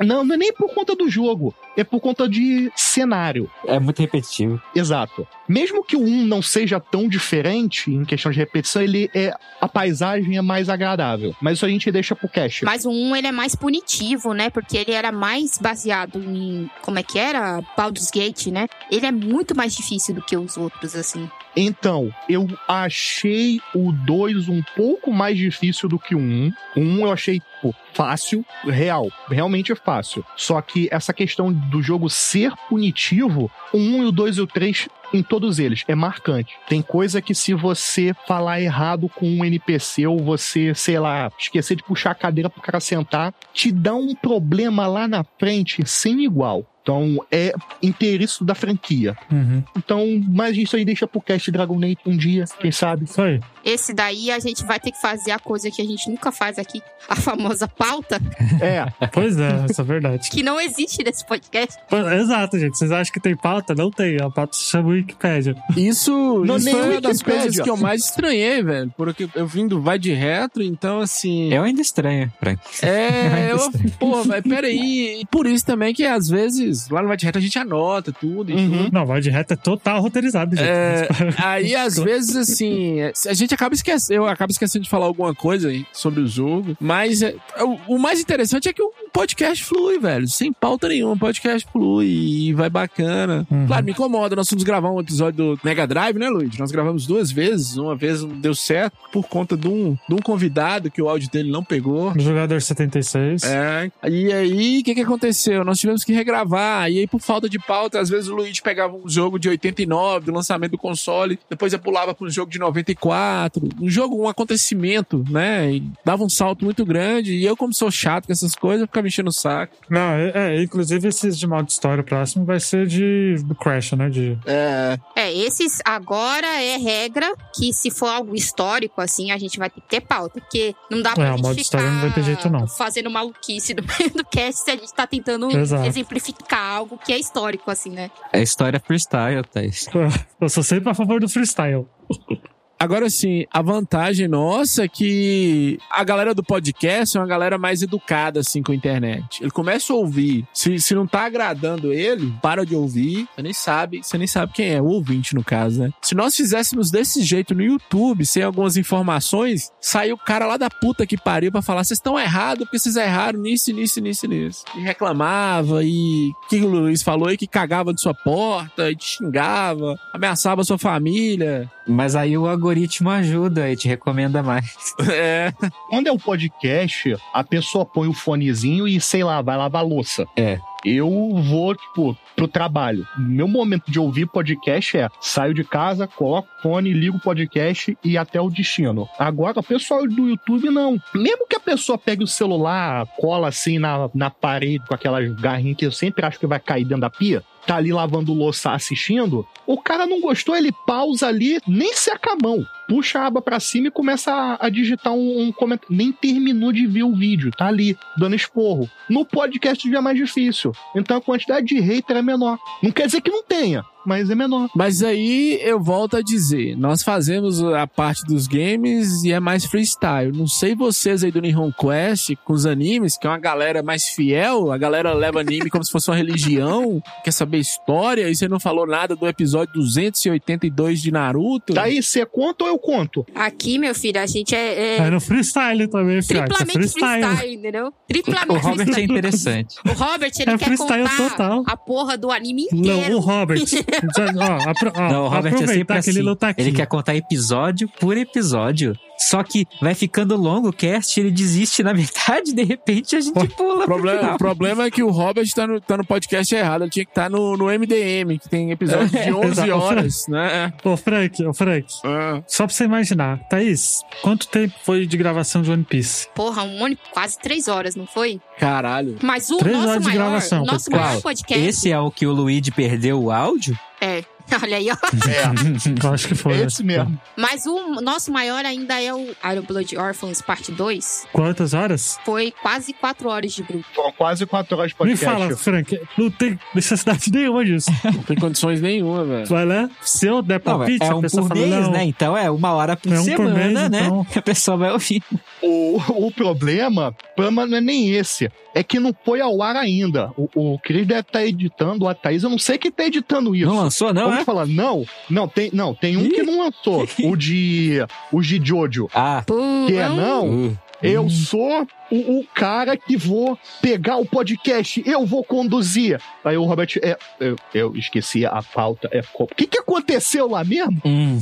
Não, não é nem por conta do jogo. É por conta de cenário. É muito repetitivo. Exato. Mesmo que o 1 não seja tão diferente em questão de repetição, ele é. A paisagem é mais agradável. Mas isso a gente deixa pro cache. Mas o 1, ele é mais punitivo, né? Porque ele era mais baseado em... Como é que era? Baldur's Gate, né? Ele é muito mais difícil do que os outros, assim. Então, eu achei o 2 um pouco mais difícil do que o 1. O 1 eu achei, tipo, fácil, real. Realmente é fácil. Só que essa questão do jogo ser punitivo, o 1 e o 2 e o 3, em todos eles, é marcante. Tem coisa que se você falar errado com um NPC ou você, sei lá, esquecer de puxar a cadeira pro cara sentar, te dá um problema lá na frente sem igual. Então, é interesse da franquia. Uhum. Então, mas isso aí deixa pro cast Dragon Age um dia, quem sabe. Isso aí. Esse daí a gente vai ter que fazer a coisa que a gente nunca faz aqui, a famosa pauta, É, Pois é, essa é a verdade. que não existe nesse podcast. Pô, Exato, gente. Vocês acham que tem pauta? Não tem. A pauta se chama Wikipédia. Isso, Não, isso nem foi uma das coisas que eu mais estranhei, velho. Porque eu vim do Vai de Retro, então assim. Eu ainda estranho, Frank. É, eu, pô, mas peraí. Por isso também que às vezes lá no Vai de Retro a gente anota tudo e Uhum. tudo. Não, vai de reta é total roteirizado, gente. É, aí às vezes assim, a gente acaba esquecendo, eu acabo esquecendo de falar alguma coisa aí sobre o jogo, mas é, o, o mais interessante é que o podcast flui, velho, sem pauta nenhuma, o podcast flui e vai bacana. Uhum. Claro, me incomoda, nós fomos gravar um episódio do Mega Drive, né, Luiz? Nós gravamos duas vezes, uma vez não deu certo por conta de um, de um convidado que o áudio dele não pegou. Do jogador 76. É. E aí, o que que aconteceu? Nós tivemos que regravar. E aí, por falta de pauta, às vezes o Luigi pegava um jogo de 89, do lançamento do console, depois eu pulava para um jogo de 94. Um jogo, um acontecimento, né? E dava um salto muito grande. E eu, como sou chato com essas coisas, eu ficava enchendo o saco. Não, é, é, inclusive esses de modo história próximo vai ser de do Crash, né? De, É. É, esses agora é regra que se for algo histórico, assim, a gente vai ter que ter pauta. Porque não dá pra É, o gente modo ficar história não vai ter jeito, não. fazendo maluquice no meio do cast se a gente tá tentando Exato. exemplificar algo que é histórico, assim, né? É história freestyle, Thaís. eu sou sempre a favor do freestyle. Agora sim, a vantagem nossa é que a galera do podcast é uma galera mais educada, assim, com a internet. Ele começa a ouvir. Se, se não tá agradando ele, para de ouvir. Você nem sabe, você nem sabe quem é, o ouvinte, no caso, né? Se nós fizéssemos desse jeito no YouTube, sem algumas informações, sai o cara lá da puta que pariu pra falar: vocês estão errados porque vocês erraram nisso, nisso, nisso, nisso. E reclamava, e que o Luiz falou aí, que cagava de sua porta, e te xingava, ameaçava sua família. Mas aí o algoritmo ajuda e te recomenda mais. É. Quando é o podcast, a pessoa põe o fonezinho e, sei lá, vai lavar louça. É. Eu vou, tipo, pro trabalho. Meu momento de ouvir podcast é saio de casa, coloco o fone, ligo o podcast e até o destino. Agora, o pessoal do YouTube não. Mesmo que a pessoa pegue o celular, cola assim na, na parede com aquelas garrinhas que eu sempre acho que vai cair dentro da pia, tá ali lavando louça assistindo, o cara não gostou, ele pausa ali, nem seca a mão. Puxa a aba pra cima e começa a, a digitar um, um comentário. Nem terminou de ver o vídeo, tá ali, dando esporro. No podcast já é mais difícil. Então a quantidade de hater é menor. Não quer dizer que não tenha, mas é menor. Mas aí eu volto a dizer, nós fazemos a parte dos games e é mais freestyle. Não sei vocês aí do Nihon Quest com os animes, que é uma galera mais fiel, a galera leva anime como se fosse uma religião, quer saber história, e você não falou nada do episódio 282 de Naruto. Daí, você conta ou eu conto? Aqui, meu filho, a gente é, é É no freestyle também, filho. É triplamente freestyle. freestyle, entendeu? O Triplamente Robert é freestyle. interessante. O Robert, ele É quer freestyle contar total. a porra do anime Não, inteiro. o Robert. ó, apro- ó, Não, o Robert é sempre ele assim. não tá aqui. Ele quer contar episódio por episódio. Só que vai ficando longo o cast, ele desiste na metade, de repente a gente pula. O pro problema, final. o problema é que o Robert tá no, tá no podcast errado. Ele tinha que estar no, no MDM, que tem episódio de 11 Exato. horas, né? Ô, Frank, ô, Frank. Ah. Só pra você imaginar. Thaís, quanto tempo foi de gravação de One Piece? Porra, um monte, quase três horas, não foi? Caralho. Mas o Três nosso horas de maior, gravação, o nosso pessoal. maior podcast Esse é o que o Luigi perdeu o áudio? é. Olha aí, ó. É, Eu acho que foi. esse mesmo. Mas o nosso maior ainda é o Iron Blood Orphans Parte 2. Quantas horas? Foi quase quatro horas de bruto. São quase quatro horas de Me podcast. fala, Frank. Não tem necessidade nenhuma disso. Não tem condições nenhuma, velho. Vai lá. Se eu der Não, palpite, é a um pessoa por fala, mês, né? Então é uma hora por É um por semana, mês, né? então. Que a pessoa vai ouvir. O, o problema, o problema não é nem esse. É que não foi ao ar ainda. O, o Cris deve estar editando, a Thaís, eu não sei quem tá editando isso. Não lançou, não, Vamos é? falar, não, não, tem, não, tem um que não lançou. o de. O de Jojo. Ah. Pô, Que é não, Uh. Eu sou o, o cara que vou pegar o podcast, eu vou conduzir. Aí o Robert, é, eu, eu esqueci a pauta. É, o que, que aconteceu lá mesmo? Hum.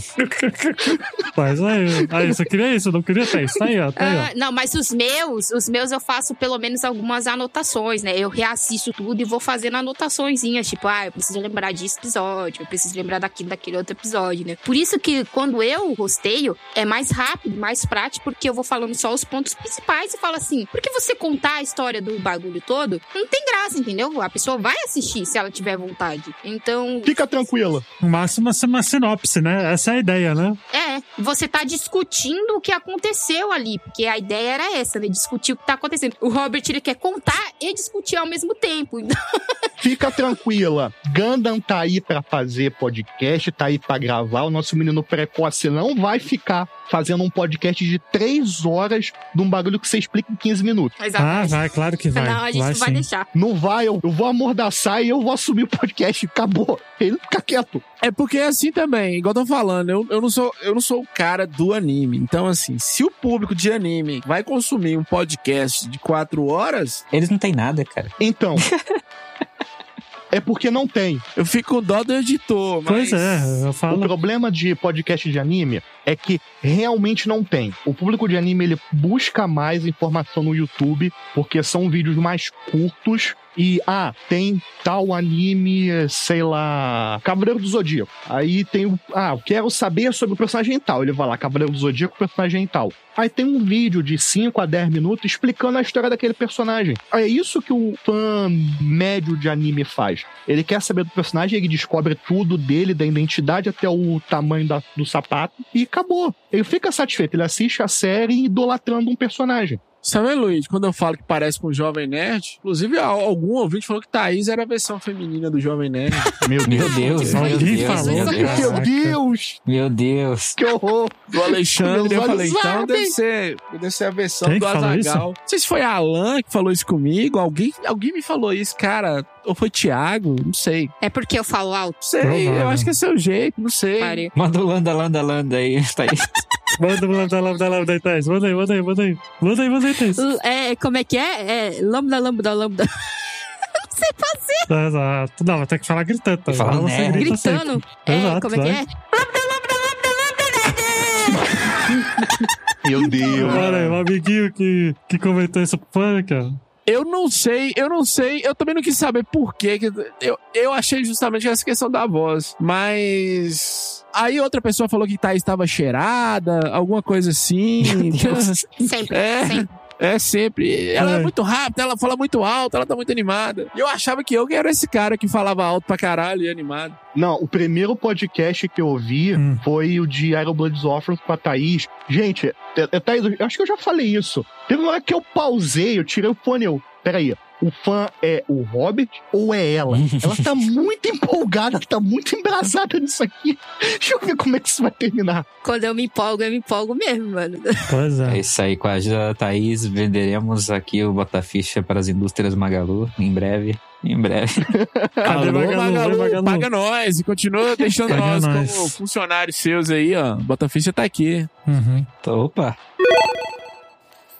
Mas aí, aí, você queria isso, não queria Thaís? Tá aí, ó. Tá aí, ó. Ah, não, mas os meus, os meus eu faço pelo menos algumas anotações, né? Eu reassisto tudo e vou fazendo anotaçõezinhas, tipo, ah, eu preciso lembrar desse episódio, eu preciso lembrar daquilo, daquele outro episódio, né? Por isso que quando eu rosteio, é mais rápido, mais prático, porque eu vou falando só os pontos principais e falo assim, porque você contar a história do bagulho todo, não tem graça, entendeu? A pessoa vai assistir se ela tiver vontade. Então, Fica tranquila. No máximo, uma, uma sinopse, né? Essa é a ideia, né? É, você tá discutindo o que aconteceu ali, porque a ideia era essa, né? Discutir o que tá acontecendo. O Robert, ele quer contar e discutir ao mesmo tempo. Então, Fica tranquila. Gundam tá aí pra fazer podcast, tá aí pra gravar. O nosso menino precoce não vai ficar fazendo um podcast de três horas de um bagulho que você explica em 15 minutos. Ah, vai, claro que vai. Não, a gente vai não vai sim. deixar. Não vai, eu, eu vou amordaçar e eu vou assumir o podcast. Acabou. Ele fica quieto. É porque é assim também, igual eu tô falando, eu, eu, não sou, eu não sou o cara do anime. Então, assim, se o público de anime vai consumir um podcast de quatro horas, Eles não têm nada, cara. Então. é porque não tem. eu fico com dó do editor. Mas... Pois é, eu O falo. problema de podcast de anime é que realmente não tem. O público de anime ele busca mais informação no YouTube porque são vídeos mais curtos e ah, tem tal anime, sei lá, Cavaleiro do Zodíaco. Aí tem o ah, quero saber sobre o personagem tal. Ele vai lá, Cavaleiro do Zodíaco, personagem tal. Aí tem um vídeo de 5 a 10 minutos explicando a história daquele personagem. É isso que o fã médio de anime faz. Ele quer saber do personagem, ele descobre tudo dele, da identidade até o tamanho da- do sapato, e acabou. Ele fica satisfeito, ele assiste a série idolatrando um personagem. Sabe, Luiz, quando eu falo que parece com o Jovem Nerd, inclusive al- algum ouvinte falou que Thaís era a versão feminina do Jovem Nerd. Meu Meu Deus, meu Deus, falou, meu. Deus. Meu Deus! Meu Deus. Que horror! do Alexandre, eu falei, então deve ser, deve ser a versão Quem do Azagal. Não sei se foi a Alan que falou isso comigo, alguém, alguém me falou isso, cara, ou foi Thiago, não sei. É porque eu falo alto. Não sei, Provável. eu acho que é seu jeito, não sei. Pare. Manda o landa, landa, landa aí, tá aí. Manda, manda, manda, manda aí, Thaís. Manda aí, manda aí, manda aí. Manda aí, manda aí, Thaís. É, como é que é? É lambda, lambda, lambda. Exato. Não, vai ter que falar gritando. Tá? Você né? grita Gritando. sempre. É, Exato, como é que vai. é? Meu Deus. Olha aí, um amiguinho que, que comentou isso fã, cara. Eu não sei, eu não sei, eu também não quis saber por quê. que Eu, eu achei justamente essa questão da voz, mas. Aí outra pessoa falou que Thaís estava cheirada, alguma coisa assim. Sempre, É. sempre. É sempre. Ela é. É. muito rápida, ela fala muito alto, ela tá muito animada. E eu achava que eu que era esse cara que falava alto pra caralho e animado. Não, o primeiro podcast que eu ouvi Hum. foi o de Iron Blood Orphans com a Thaís. Gente, é- é, Thaís, eu acho que eu já falei isso. Teve uma hora que eu pausei, eu tirei o fone, eu... Peraí, o fã é o Hobbit ou é ela? Ela tá muito empolgada, tá muito embrasada nisso aqui. Deixa eu ver como é que isso vai terminar. Quando eu me empolgo, eu me empolgo mesmo, mano. Pois É é. isso aí, com a ajuda da Thaís, venderemos aqui o Botaficha para as indústrias Magalu em breve. Em breve. Cadê Alô, Magalu? Magalu, Magalu. paga nós e continua deixando Paga nós nós. como funcionários seus aí, ó. Botaficha tá aqui. Uhum. Então, opa.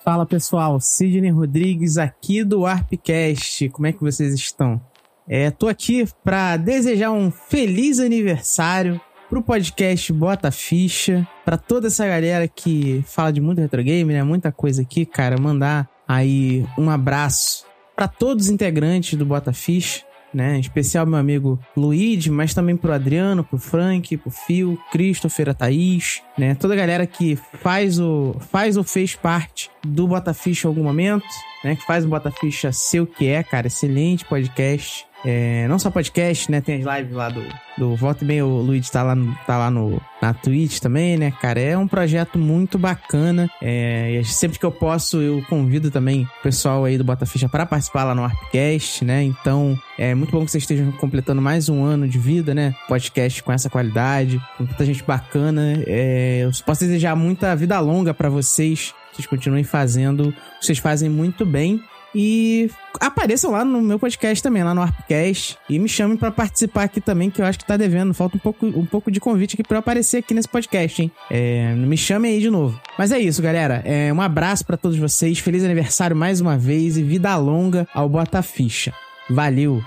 Fala pessoal, Sidney Rodrigues aqui do Arpcast. Como é que vocês estão? É, tô aqui para desejar um feliz aniversário pro podcast Bota Ficha, para toda essa galera que fala de muito retro game, né? Muita coisa aqui, cara, mandar aí um abraço para todos os integrantes do Bota Ficha. Né? Em especial meu amigo Luigi, mas também pro Adriano, pro Frank, pro Phil, Christopher, a Thaís, né? Toda a galera que faz o faz ou fez parte do Botaficha em algum momento, né? Que faz o Botaficha ser o que é, cara. Excelente podcast. É, não só podcast, né? Tem as lives lá do, do Volta e Bem, o Luigi tá lá, tá lá no, na Twitch também, né, cara? É um projeto muito bacana. É, e sempre que eu posso, eu convido também o pessoal aí do Botaficha para participar lá no Arpcast, né? Então, é muito bom que vocês estejam completando mais um ano de vida, né? Podcast com essa qualidade, com tanta gente bacana. É, eu posso desejar muita vida longa para vocês. que Vocês continuem fazendo vocês fazem muito bem. E apareçam lá no meu podcast também, lá no Arpcast. E me chamem pra participar aqui também, que eu acho que tá devendo. Falta um pouco, um pouco de convite aqui pra eu aparecer aqui nesse podcast, hein? É, me chamem aí de novo. Mas é isso, galera. É, um abraço pra todos vocês. Feliz aniversário mais uma vez e vida longa ao Bota Ficha. Valeu!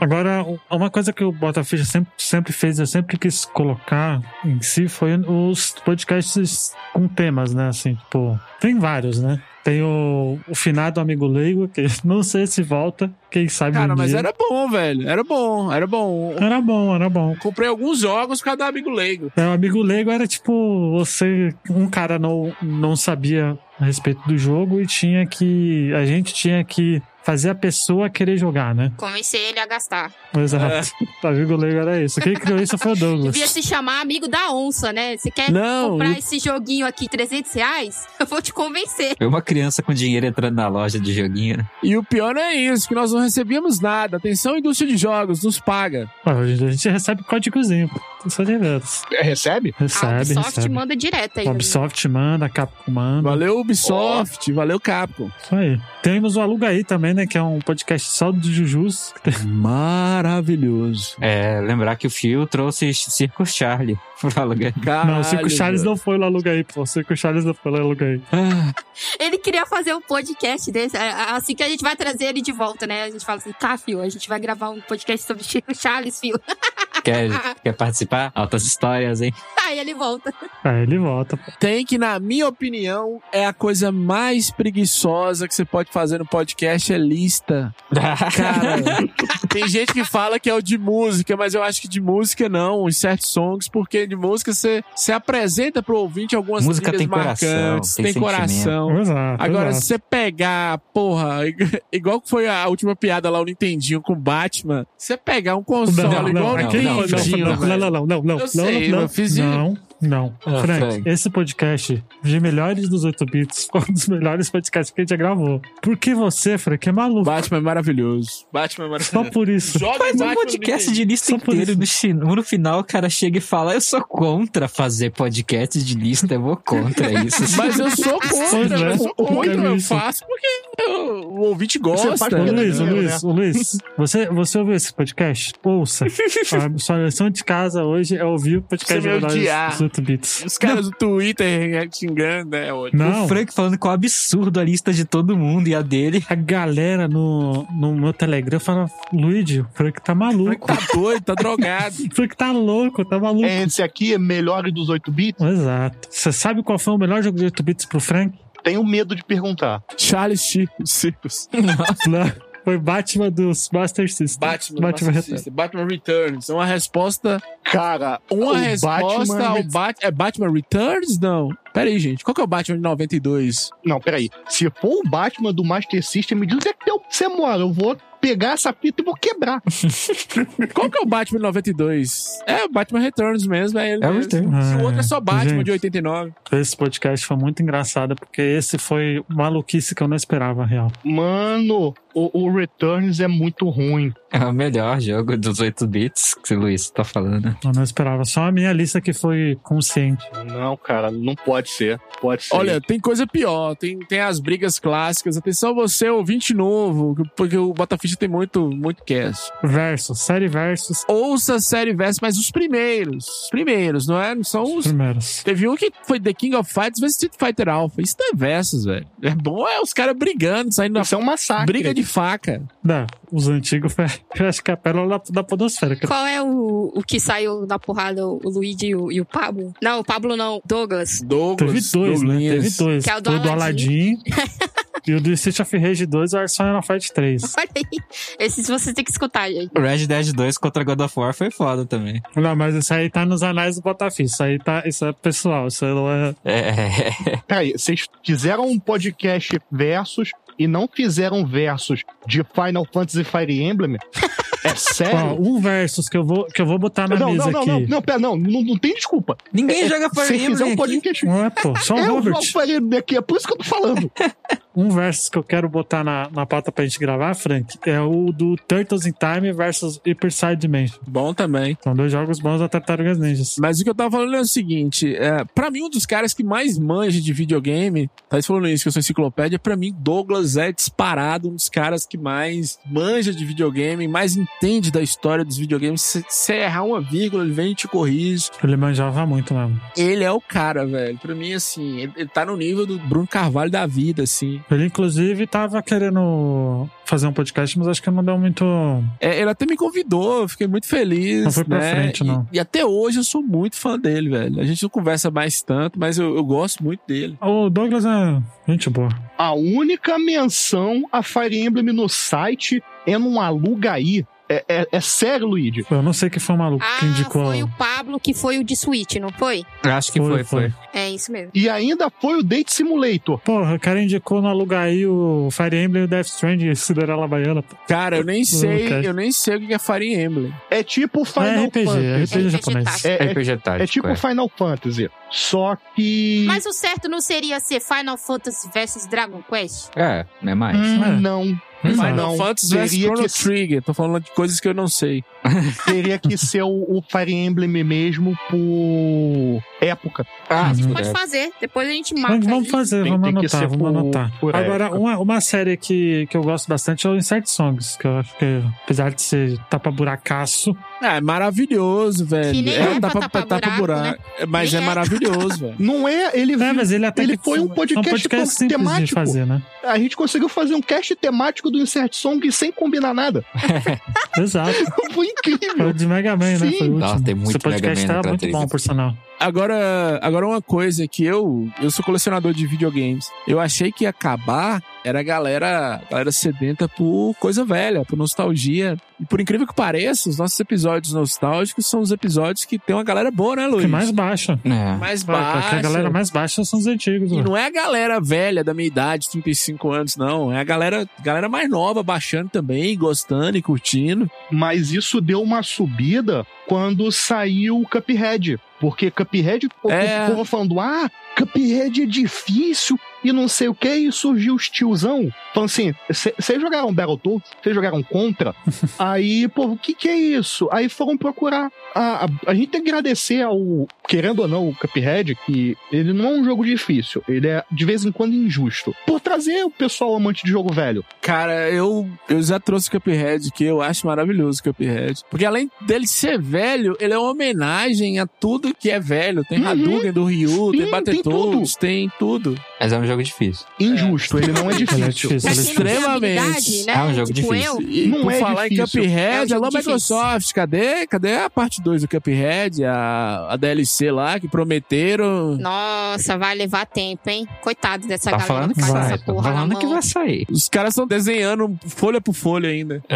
Agora, uma coisa que o Botaficha sempre, sempre fez, eu sempre quis colocar em si, foi os podcasts com temas, né? Assim, tipo, tem vários, né? Tem o, o finado Amigo Leigo, que não sei se volta, quem sabe Cara, um mas dia. era bom, velho. Era bom, era bom. Era bom, era bom. Comprei alguns jogos por causa do amigo leigo. É, o Amigo Leigo era tipo, você, um cara não, não sabia a respeito do jogo e tinha que, a gente tinha que fazer a pessoa querer jogar, né? Convencer ele a gastar. Exato. O Amigo Leigo era isso. Quem criou isso foi o Douglas. Devia se chamar amigo da onça, né? Você quer Não, comprar eu- esse joguinho aqui 300 reais? Eu vou te convencer. Foi uma criança com dinheiro entrando na loja de joguinho. né? E o pior não é isso, que nós não recebíamos nada. Atenção, indústria de jogos, nos paga. Ah, A gente recebe códigozinho, é de veras. É, recebe? a Recebe, Ubisoft recebe. manda direto aí. A Ubisoft manda, a Capcom manda. Valeu, Ubisoft, valeu, Capcom. Isso aí. Temos o Aluga aí também, né? Que é um podcast só do Jujus. Maravilhoso. É, lembrar que o Phil trouxe Circo Charlie pro. Caralho, não, o Circo Charles não foi lá Aluga aí, pô. O Circo Charles não foi lá Aluga aí. Ah, Ele queria fazer um podcast desse. é, Assim que a gente vai trazer ele de volta, né? A gente fala assim, tá, Fio, a gente vai gravar um podcast sobre Chico Charles, Fio. quer, quer participar? Altas histórias, hein? Aí ele volta. Aí ele volta, pô. Tem que, na minha opinião, é a coisa mais preguiçosa que você pode fazer no podcast é lista. Cara, tem gente que fala que é o de música, mas eu acho que de música não, os certos songs, porque de música você, você apresenta pro ouvinte algumas Música trilhas tem coração, marcantes, tem tem, sentimento. coração. Exato. Agora, se exato. você pegar, porra, igual que foi a última piada lá no Nintendinho com o Batman, você pegar um console Não, igual não, o não, aquele- não, não, não, não, não, não, não, não, sei, não, eu fiz isso. não, não. Ah, Frank, Frank. esse podcast de melhores dos 8 bits foi um dos melhores podcasts que a gente já gravou. Porque você, Frank, é maluco. Batman é maravilhoso. Batman é Só maravilhoso. por isso. Joga Faz um Batman no podcast de lista Só inteiro. No, no final, o cara chega e fala: Eu sou contra fazer podcast de lista, eu vou contra isso. Mas eu sou Pois contra, é, eu sou eu contra, eu faço porque eu- o ouvinte gosta. faz Ô, Tá Luiz, Luiz, ô, Luiz, você, você ouviu esse podcast? Ouça. A sua lição de casa hoje é ouvir o podcast Você vai dos- odiar. dos 8 bits. Os caras do Twitter xingando, né? Hoje. Não, O Frank falando que é um absurdo a lista de todo mundo e a dele. a galera no, no meu Telegram fala, Luigi, o Frank tá maluco. Tá doido, tá drogado. O Frank tá louco, tá maluco. É, esse aqui é melhor dos 8 bits? Exato. Você sabe qual foi o melhor jogo de 8 bits pro Frank? Tenho medo de perguntar. Charles Chico, Circus. Foi Batman dos Master System. Batman, Batman Master Returns. System, Batman Returns. É uma resposta. Cara, Uma resposta Batman... ao Batman. É Batman Returns? Não. Pera aí, gente. Qual que é o Batman de 92? Não, peraí. Se for o Batman do Master System, me diz onde é que você mora. Eu vou pegar essa fita e vou quebrar. Qual que é o Batman de 92? É o Batman Returns mesmo. É, ele É o mesmo. O outro é só Batman Gente. de 89. Esse podcast foi muito engraçado, porque esse foi maluquice que eu não esperava, real. Mano, o, o Returns é muito ruim. É o melhor jogo dos 8 bits que o Luiz tá falando. Eu não esperava. Só a minha lista que foi consciente. Não, cara, não pode ser. Pode ser. Olha, tem coisa pior. Tem, tem as brigas clássicas. Atenção, você, ouvinte novo, porque o Botaficha tem muito, muito cast. Versus, série versus, Ouça a série versus, mas os primeiros. Os primeiros, não é? Não são os os. primeiros. Teve um que foi The King of Fighters vs Street Fighter Alpha. Isso não é versus, velho. É bom, é os caras brigando, saindo na Isso é um massacre. briga de faca. Não, os antigos foi, acho que é a pérola da, da podosfera. Qual é o, o que saiu na porrada, o Luigi e o, e o Pablo? Não, o Pablo não, Douglas. Douglas. Teve dois, né? Douglinhas. Teve dois. Que é o do Foi do Aladdin. Aladdin e o do Street of Rage 2 e o Arsenal Fight 3. Olha aí. Esses vocês têm que escutar, gente. O Red Dead 2 contra God of War foi foda também. Não, mas isso aí tá nos anais do Botafogo. Isso aí tá. Isso é pessoal. Isso aí não é. É. Peraí, vocês fizeram um podcast versus e não fizeram versus de Final Fantasy Fire Emblem? É Ó, sério? um versus que eu vou, que eu vou botar na não, mesa não, não, aqui. não, não, pera, não, não, não tem desculpa. Ninguém É, joga Se Fire fizer Emblem um aqui. podcast. Não é, pô. Só o Eu Robert. jogo Fire Emblem aqui, é por isso que eu tô falando. Um versus que eu quero botar na, na pauta pra gente gravar, Frank, é o do Turtles in Time versus Hyper Side Dimension. Bom também. São dois jogos bons da Tartarugas Ninjas. Mas o que eu tava falando é o seguinte: é, pra mim, um dos caras que mais manja de videogame, tá falando isso que eu sou enciclopédia, pra mim, Douglas é disparado um dos caras que mais manja de videogame, mais entende da história dos videogames. Se você errar uma vírgula, ele vem e te corrige. Ele manjava muito mesmo. Ele é o cara, velho. Pra mim, assim, ele, ele tá no nível do Bruno Carvalho da vida, assim. Ele, inclusive, tava querendo fazer um podcast, mas acho que não deu muito. É, ele até me convidou, eu fiquei muito feliz. Não foi pra né? frente, não. E, e até hoje eu sou muito fã dele, velho. A gente não conversa mais tanto, mas eu, eu gosto muito dele. O Douglas é gente boa. A única menção a Fire Emblem no site é num alugaí. É, é, é sério, Luigi. Eu não sei que foi o maluco que Ah, indicou. foi o Pablo que foi o de Switch, não foi? Acho que foi, foi. É isso mesmo. E ainda foi o Date Simulator. Porra, o cara indicou no Alugaí o Fire Emblem e o Death Stranding e Cinderela Baiana. pô. Cara, eu nem sei, cara. eu nem sei o que é Fire Emblem. É tipo Final É RPG, é Fantasy. RPG japonês. É, é, RPG tático, é tipo é. Final Fantasy. Só que. Mas o certo não seria ser Final Fantasy versus Dragon Quest? É, não é mais. Hum, É. Não. Final não. Fantasy vs Chrono que, Trigger. Tô falando de coisas que eu não sei. teria que ser o, o Fire Emblem mesmo por época. Ah, Uhum. Pode é. fazer, depois a gente marca. Vamos, vamos aí. fazer, Tem- vamos tem anotar, vamos por- anotar. por Agora, uma, uma série que, que eu gosto bastante é o Insert Songs, que eu acho que, apesar de ser tapa buracaço, Ah, é maravilhoso, velho. Que nem é, é dá pra pra, tapar tapar buraco, buraco. Mas Nem é é. maravilhoso, velho. Não é, ele, É, mas ele até ele que foi um é podcast, simples de temático. fazer, né? A gente conseguiu fazer um cast temático do Insert Song sem combinar nada. Exato. Foi Foi incrível. o de Mega Man, né? Sim. Foi o último. Nossa, tem muito Esse podcast Mega Man tá muito K3. bom, por sinal. Agora, agora uma coisa que eu, eu sou colecionador de videogames. Eu achei que ia acabar era a galera, a galera sedenta por coisa velha, por nostalgia. E por incrível que pareça, os nossos episódios nostálgicos são os episódios que tem uma galera boa, né, Luiz? que mais baixa. É. mais baixa. a galera mais baixa são os antigos. E né? não é a galera velha da minha idade, 35 anos, não. É a galera, galera mais nova baixando também, gostando e curtindo. Mas isso deu uma subida quando saiu o Cuphead. Porque Cuphead, o- É. o povo falando, ah, Cuphead é difícil, e não sei o que, e surgiu os tiozão falando assim: vocês jogaram Battletoads? Vocês jogaram Contra? Aí, pô, o que que é isso? Aí foram procurar. A, a, a, gente tem que agradecer ao, querendo ou não, o Cuphead, que ele não é um jogo difícil, ele é de vez em quando injusto, por trazer o pessoal amante de jogo velho. Cara, eu, eu já trouxe o Cuphead, que eu acho maravilhoso o Cuphead. Porque além dele ser velho, ele é uma homenagem a tudo que é velho. Tem uhum. Hadouken do Ryu, Sim, tem Battletoads, tem, tem tudo. Mas é um jogo difícil. Injusto, ele não é difícil. ele é difícil. É extremamente. Né? É um jogo tipo difícil. Eu. E Não por é falar difícil. em Cuphead, É um alô Microsoft, cadê, cadê a parte 2 do Cuphead? A, a DLC lá que prometeram. Nossa, vai levar tempo, hein? Coitado dessa Tá galera falando que vai. essa Tá porra na falando que vai sair. Os caras estão desenhando folha por folha ainda.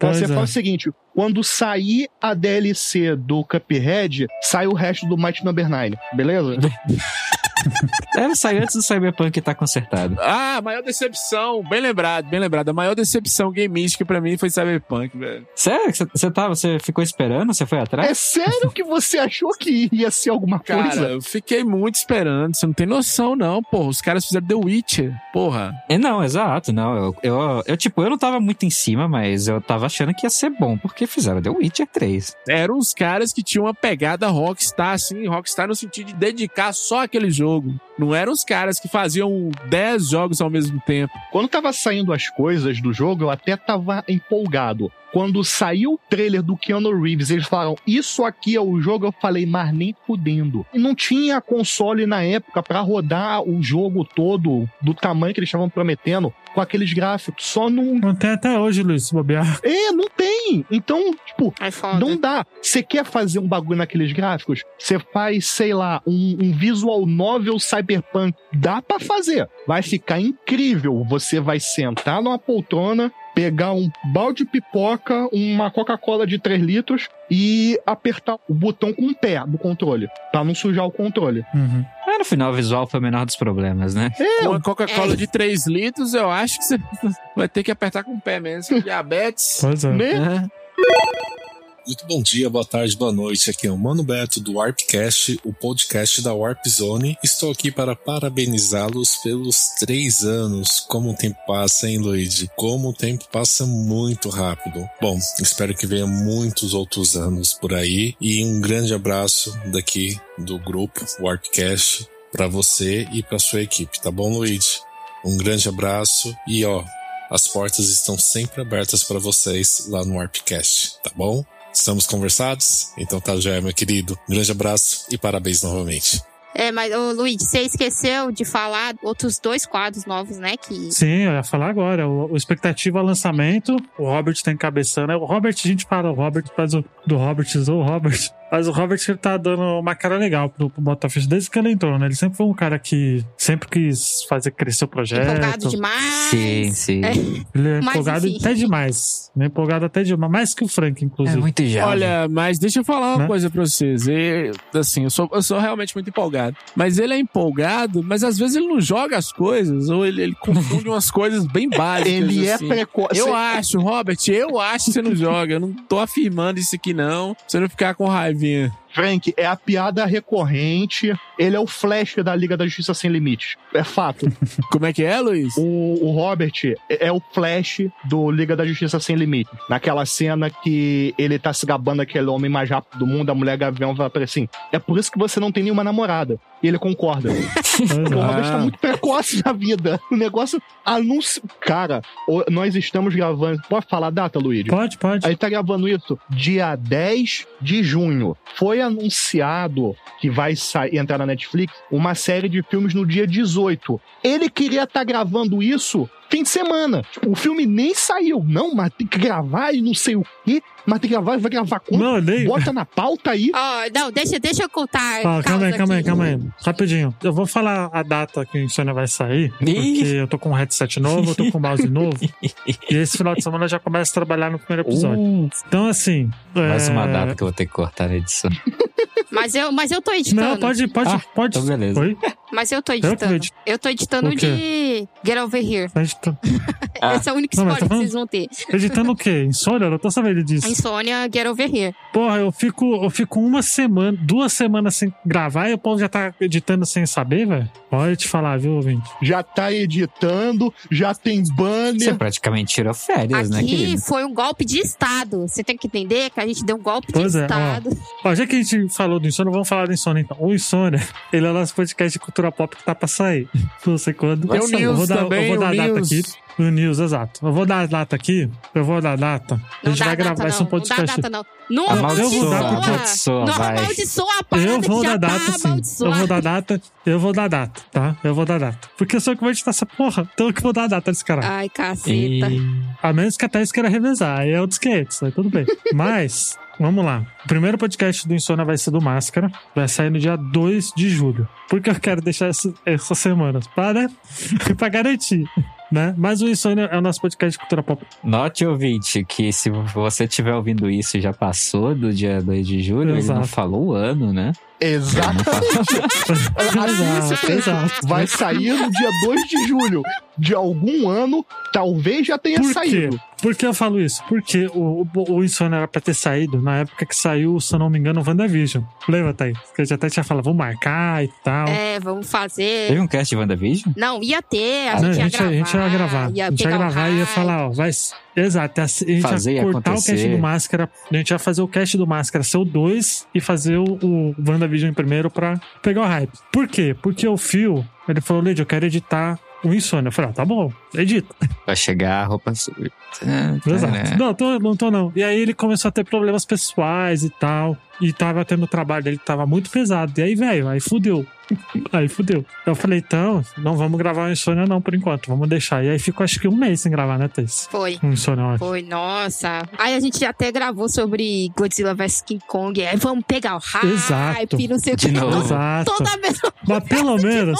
Então, Pois você é. fala o seguinte: quando sair a DLC do Cuphead, sai o resto do Might Number 9, beleza? Deve sair antes do Cyberpunk tá consertado. Ah, a maior decepção, bem lembrado, bem lembrado. A maior decepção gameística pra mim foi Cyberpunk, velho. Sério? Você, tá, você ficou esperando? Você foi atrás? É sério que você achou que ia ser alguma Cara, coisa? eu fiquei muito esperando. Você não tem noção, não, porra. Os caras fizeram The Witcher, porra. É, não, exato, não. Eu, eu, eu, tipo, eu não tava muito em cima, mas eu tava achando que ia ser bom, porque fizeram The Witcher 3. Eram os caras que tinham uma pegada rockstar, assim, rockstar no sentido de dedicar só aquele jogo. Não eram os caras que faziam 10 jogos ao mesmo tempo. Quando tava saindo as coisas do jogo, eu até tava empolgado. Quando saiu o trailer do Keanu Reeves, eles falaram: Isso aqui é o jogo. Eu falei, mas nem fudendo. E não tinha console na época pra rodar o jogo todo do tamanho que eles estavam prometendo, com aqueles gráficos. Só não. Não tem até hoje, Luiz, se bobear. É, não tem. Então, tipo, É não dá. Você quer fazer um bagulho naqueles gráficos? Você faz, sei lá, um, um visual novel cyberpunk. Dá pra fazer. Vai ficar incrível. Você vai sentar numa poltrona, pegar um balde de pipoca, uma Coca-Cola de 3 litros e apertar o botão com o pé do controle, pra não sujar o controle. Uhum. No final o visual foi o menor dos problemas, né? É, Uma Coca-Cola É. de 3 litros, eu acho que você vai ter que apertar com o pé mesmo. Diabetes. Pois é. né? É. Muito bom dia, boa tarde, boa noite. Aqui é o Mano Beto do Warpcast, o podcast da Warp Zone. Estou aqui para parabenizá-los pelos três anos. Como o tempo passa, hein, Luigi? Como o tempo passa muito rápido. Bom, espero que venha muitos outros anos por aí. E um grande abraço daqui do grupo Warpcast para você e para sua equipe, tá bom, Luigi? Um grande abraço e ó, as portas estão sempre abertas para vocês lá no Warpcast, tá bom? Estamos conversados? Então tá já, meu querido. Um grande abraço e parabéns novamente. É, mas, ô, Luiz, você esqueceu de falar outros dois quadros novos, né? Que Sim, eu ia falar agora. O, o expectativa lançamento, o Robert tá encabeçando. É o Robert, a gente fala, o Robert faz o do Robert, o Robert. Mas o Robert ele tá dando uma cara legal pro, pro Botafogo desde que ele entrou, né? Ele sempre foi um cara que sempre quis fazer crescer o projeto. empolgado demais. Sim, sim. É. Ele é Mas, empolgado enfim. até demais. Ele é empolgado até demais. Mais que o Frank, É inclusive. muito jovem. Olha, mas deixa eu falar uma Né? coisa pra vocês. E, assim, eu sou, eu sou realmente muito empolgado. Mas ele é empolgado, mas às vezes ele não joga as coisas, ou ele, ele confunde umas coisas bem básicas. Ele é assim. precoce. Eu acho, Robert, eu acho que você não joga. Eu não tô afirmando isso aqui, não. Você não ficar com Yeah. Frank, é a piada recorrente. Ele é o Flash da Liga da Justiça Sem Limites. É fato. Como é que é, Luiz? O, o Robert é é o Flash do Liga da Justiça Sem Limites. Naquela cena que ele tá se gabando aquele homem mais rápido do mundo, a mulher gavião vai pra assim: É por isso que você não tem nenhuma namorada. E ele concorda. É. O Robert tá Ah. muito precoce na vida. O negócio anuncia. Cara, nós estamos gravando. Pode falar a data, Luigi? Pode, pode. Aí tá gravando isso dia 10 de junho. Foi anunciado que vai sair, entrar na Netflix uma série de filmes no dia 18. Ele queria estar gravando isso fim de semana. Tipo, o filme nem saiu. Não, mas tem que gravar e não sei o quê. Mas tem que gravar, vai gravar quando? Não, nem. Bota na pauta aí. Ó, não, deixa, deixa eu contar. Ó, calma aí, calma aí, calma aí. Rapidinho. Eu vou falar a data que o Insônia vai sair. Porque eu tô com um headset novo, eu tô com um mouse novo. e esse final de semana eu já começo a trabalhar no primeiro episódio. Uh, Então, assim. Mais é, uma data que eu vou ter que cortar na edição. Mas eu, mas eu tô editando. Não, pode, pode, Ah, pode. então beleza. Oi? Mas eu tô editando. edito. Eu tô editando de Get Over Here. Tá editando, Esse é o único mas spoiler tá que vocês vão ter. editando o quê? Insônia? Eu tô sabendo disso. Insônia, Get Over Here. Porra, eu fico, eu fico uma semana, duas semanas sem gravar e o povo já tá editando sem saber, velho. Olha eu te falar, viu, ouvinte? Já tá editando, já tem Você banner. praticamente tirou férias, né, Aqui querido? foi um golpe de Estado. Você tem que entender que a gente deu um golpe Pois de é, ó. Estado. Ó, já que a gente falou do Insônia, vamos falar do Insônia então. O Insônia, ele é o nosso podcast de cultura pop que tá pra sair. Não sei quando. Tem o Eu vou dar, também, eu vou dar a data aqui. O News, exato. Eu vou dar a data aqui. Eu vou dar a data. a Não gente vai gravar não. esse um Não dá podcast. data, não. Não Eu vou dar amaldiçoa. porque- Não vai. amaldiçoa a parada Eu vou dar já data, tá sim. Eu vou dar data. Eu vou dar data, tá? Eu vou dar data. Porque eu sou que vou editar essa porra. Então eu que vou dar a data desse cara. Ai, caceta. E... A menos que a Thaís queira revezar. Aí é outros 500, aí tudo bem. Mas, vamos lá. O primeiro podcast do Insônia vai ser do Máscara. Vai sair no dia 2 de julho. Porque eu quero deixar essa, essa semana pra, né? pra garantir. Né? Mas o Insônia é o nosso podcast de cultura pop. Note, ouvinte, que se você estiver ouvindo isso e já passou do dia 2 de julho, ele não Exato. falou o ano, né? Exatamente. Exato, exato. Vai sair no dia 2 de julho de algum ano, talvez já tenha Por quê? saído. Por que eu falo isso? Porque o, o, o Insônia era pra ter saído na época que saiu, se eu não me engano, o WandaVision. Lembra, Thaís? Que a gente até tinha falado, vamos marcar e tal. É, vamos fazer. Teve um cast de WandaVision? Não, ia ter, a Não, gente, ia a, gente, a gente ia gravar. Ia a gente ia o gravar e ia falar, ó, vai. Exato, a gente Fazer ia cortar o acontecer. cast do Máscara. A gente ia fazer o cast do Máscara ser o 2 e fazer o, o WandaVision primeiro pra pegar o hype. Por quê? Porque o Phil, ele falou, Lady, eu quero editar o Insônia. Eu falei, ah, tá bom, edita. Vai chegar a roupa suja. Exato. Não, tô, não tô não. E aí ele começou a ter problemas pessoais e tal. E tava tendo o trabalho dele que tava muito pesado. E aí, velho, aí fudeu. Aí fudeu. Eu falei, então, não vamos gravar o Insônia não, por enquanto. Vamos deixar. E aí ficou acho que um mês sem gravar, né, Thaís? Foi. Um Insônia, eu acho. Foi, nossa. Aí a gente até gravou sobre Godzilla vs King Kong. Aí vamos pegar o hype, Exato. não sei o que. De novo. Exato. Toda vez. Mas pelo menos.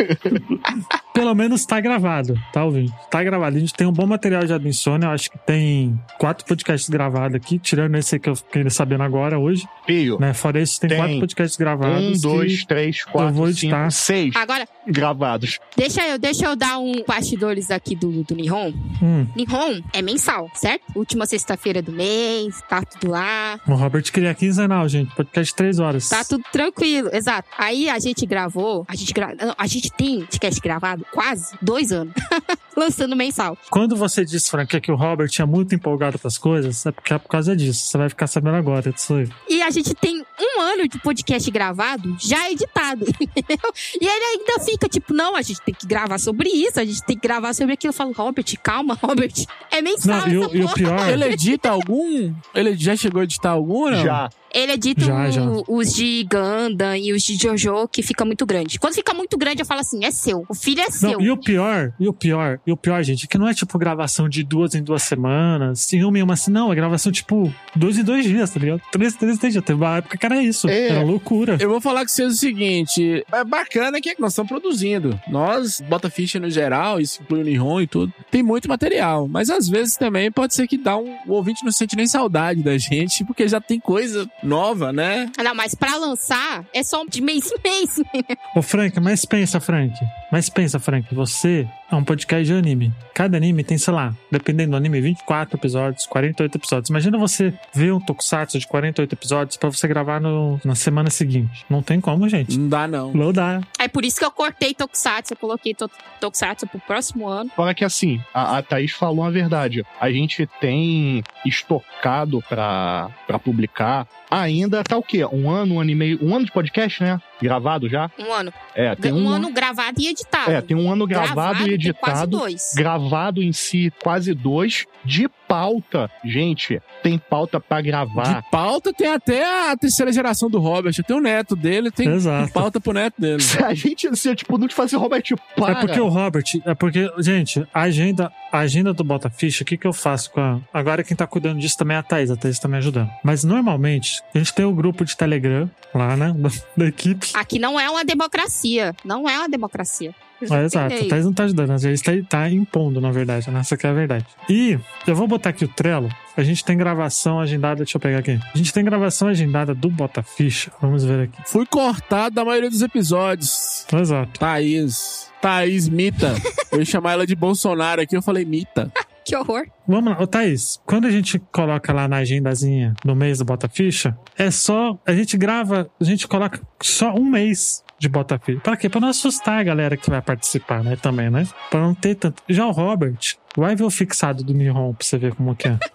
pelo menos tá gravado, tá ouvindo? Tá gravado. A gente tem um bom material já do Insônia. Eu acho que tem quatro podcasts gravados aqui, tirando esse que eu fiquei sabendo agora hoje. Filho, Né? Fora isso, tem, Tem. quatro podcasts gravados. um, dois, três, vou quatro, editar. cinco, seis Agora, gravados. deixa eu, deixa eu dar um bastidores aqui do, do Nihon. Hum, Nihon é mensal, certo? Última sexta-feira do mês, tá tudo lá. o Robert queria quinzenal, gente. Podcast de três horas. Tá tudo tranquilo, exato. Aí a gente gravou, a gente, gra... não, a gente tem podcast gravado quase dois anos, lançando mensal. Quando você disse, Frank, que o Robert tinha muito empolgado pras coisas, é porque é por causa disso. Você vai ficar sabendo agora disso aí. E a gente tem um ano de podcast gravado, já editado, entendeu? E ele ainda fica tipo, não, a gente tem que gravar sobre isso, a gente tem que gravar sobre aquilo. Eu falo, Robert, calma, Robert. É mensal Não, e o, e o pior. Ele edita algum? Ele já chegou a editar algum, não? Já. Ele edita Já, já. o- os de Gundam e os de Jojo, que fica muito grande. Quando fica muito grande, eu falo assim, é seu. O filho é seu. Não, e o pior, e o pior, e o pior, gente, é que não é tipo gravação de duas em duas semanas, em uma em uma assim, não, é gravação tipo dois em dois dias, tá ligado? Três, três, três dias. Teve uma época que era isso. É. Era loucura. Eu vou falar com vocês o seguinte: é bacana que nós estamos produzindo. Nós, Bota Ficha no geral, isso inclui o Nihon e tudo, tem muito material. Mas às vezes também pode ser que dá um, o ouvinte não sente nem saudade da gente, porque já tem coisa nova, né? Não, mas pra lançar, é só de mês em mês. Ô, Frank, mas pensa, Frank. Mas pensa, Frank, você é um podcast de anime. Cada anime tem, sei lá, dependendo do anime, 24 episódios, 48 episódios. Imagina você ver um tokusatsu de 48 episódios pra você gravar no, na semana seguinte. Não tem como, gente. Não dá, não. Não dá. É por isso que eu cortei Tokusatsu, eu coloquei to Tokusatsu pro próximo ano. Fora que assim, a, a Thaís falou a verdade. A gente tem estocado pra, pra publicar. Ainda tá o quê? Um ano, um ano e meio. Um ano de podcast, né? Gravado já? Um ano. É, tem um, um, ano gravado e editado. É, tem um ano gravado, e tem quase editado. dois. Gravado em si, quase dois. De pauta, gente, tem pauta pra gravar. De pauta tem até a terceira geração do Robert. Tem o neto dele, tem Exato. pauta pro neto dele. Se a gente, se, tipo, não te fazer Robert, para. É porque o Robert, é porque, gente, a agenda, a agenda do Bota Ficha, o que, que eu faço com a. Agora quem tá cuidando disso também é a Thaís, a Thaís tá me ajudando. Mas normalmente, a gente tem o grupo de Telegram lá, né? Da, da equipe. Aqui não é uma democracia. Não é uma democracia. É, exato, a Thaís não tá ajudando, a Thaís tá, tá impondo, na verdade, né? Essa que é a verdade. E eu vou botar aqui o Trello. A gente tem gravação agendada. Deixa eu pegar aqui. A gente tem gravação agendada do Bota Ficha. Vamos ver aqui. Fui cortado da maioria dos episódios. Exato. Thaís. Thaís Mita. Eu ia chamar ela de Bolsonaro aqui, eu falei Mita. Que horror. Vamos lá, ô Thaís, quando a gente coloca lá na agendazinha do mês do Bota Ficha, é só. A gente grava, a gente coloca só um mês de Bota Ficha. Pra quê? Pra não assustar a galera que vai participar, né? Também, né? Pra não ter tanto. Já o Robert, vai ver o fixado do Nihon pra você ver como que é.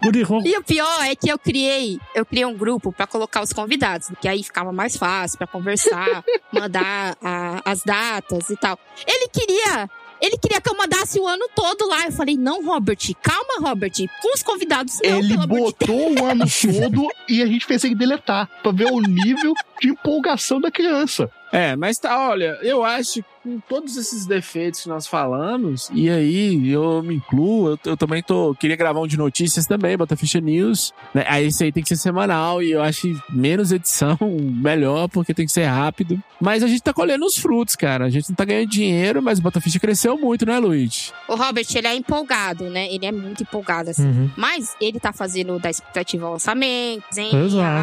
O. E o pior é que eu criei, eu criei um grupo pra colocar os convidados, que aí ficava mais fácil pra conversar, mandar a- as datas e tal. Ele queria, ele queria que eu mandasse o ano todo lá. Eu falei: "Não, Robert, calma, Robert, com os convidados não, Ele pelo amor de botou o ano todo e a gente fez ele deletar, pra ver o nível de empolgação da criança. É, mas tá, olha, eu acho com todos esses defeitos que nós falamos, e aí eu me incluo, eu, eu também tô. Queria gravar um de notícias também, Bota Ficha News. Né? Aí esse aí tem que ser semanal, e eu acho menos edição melhor, porque tem que ser rápido. Mas a gente tá colhendo os frutos, cara. A gente não tá ganhando dinheiro, mas o Bota Ficha cresceu muito, né, Luiz? O Robert, ele é empolgado, né? Ele é muito empolgado, assim. Uhum. Mas ele tá fazendo da expectativa ao lançamento,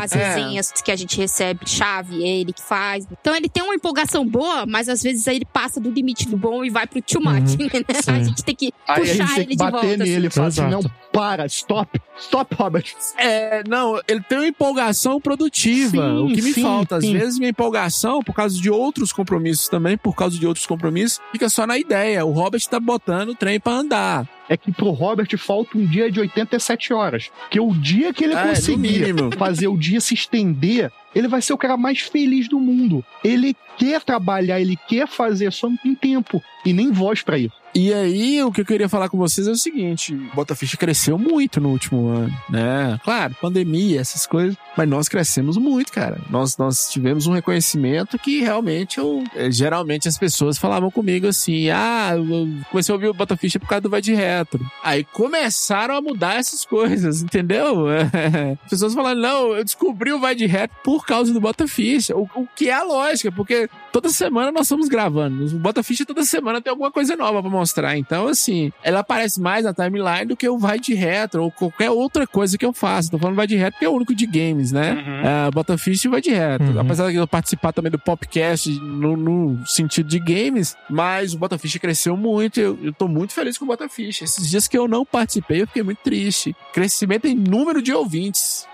as É. resenhas que a gente recebe, chave, é ele que faz. Então ele tem uma empolgação boa, mas às vezes aí ele passa do limite do bom e vai pro too much, Uhum. né? A Sim. gente tem que Aí a puxar gente tem ele que de bater volta. nele e assim. falar assim: Exato. não, para, stop, stop, Robert. É, não, ele tem uma empolgação produtiva. Sim, o que me sim, falta, às vezes, minha empolgação, por causa de outros compromissos também, por causa de outros compromissos, fica só na ideia. O Robert tá botando o trem pra andar. É que pro Robert falta um dia de 87 horas. Que o dia que ele É, conseguir fazer o dia se estender, ele vai ser o cara mais feliz do mundo. Ele quer trabalhar, ele quer fazer, só não tem tempo e nem voz pra isso. E aí, o que eu queria falar com vocês é o seguinte: o Bota Ficha cresceu muito no último ano, né? Claro, pandemia, essas coisas, mas nós crescemos muito, cara. Nós, nós tivemos um reconhecimento que realmente eu. eh, Geralmente as pessoas falavam comigo assim: ah, eu comecei a ouvir o Bota Ficha por causa do Vai de Retro. Aí começaram a mudar essas coisas, entendeu? As pessoas falaram: não, eu descobri o Vai de Retro por causa do Bota Ficha. O, o que é a lógica, porque toda semana nós estamos gravando. O Bota Ficha toda semana tem alguma coisa nova pra mostrar. Então, assim, ela aparece mais na timeline do que o Vai de Retro ou qualquer outra coisa que eu faço. Tô falando Vai de Retro porque é o único de games, né? É, Bota Ficha e Vai de Retro. Uhum. Apesar de eu participar também do podcast no, no sentido de games, mas o Bota Ficha cresceu muito. Eu, eu tô muito feliz com o Bota Ficha. Esses dias que eu não participei, eu fiquei muito triste. Crescimento em número de ouvintes.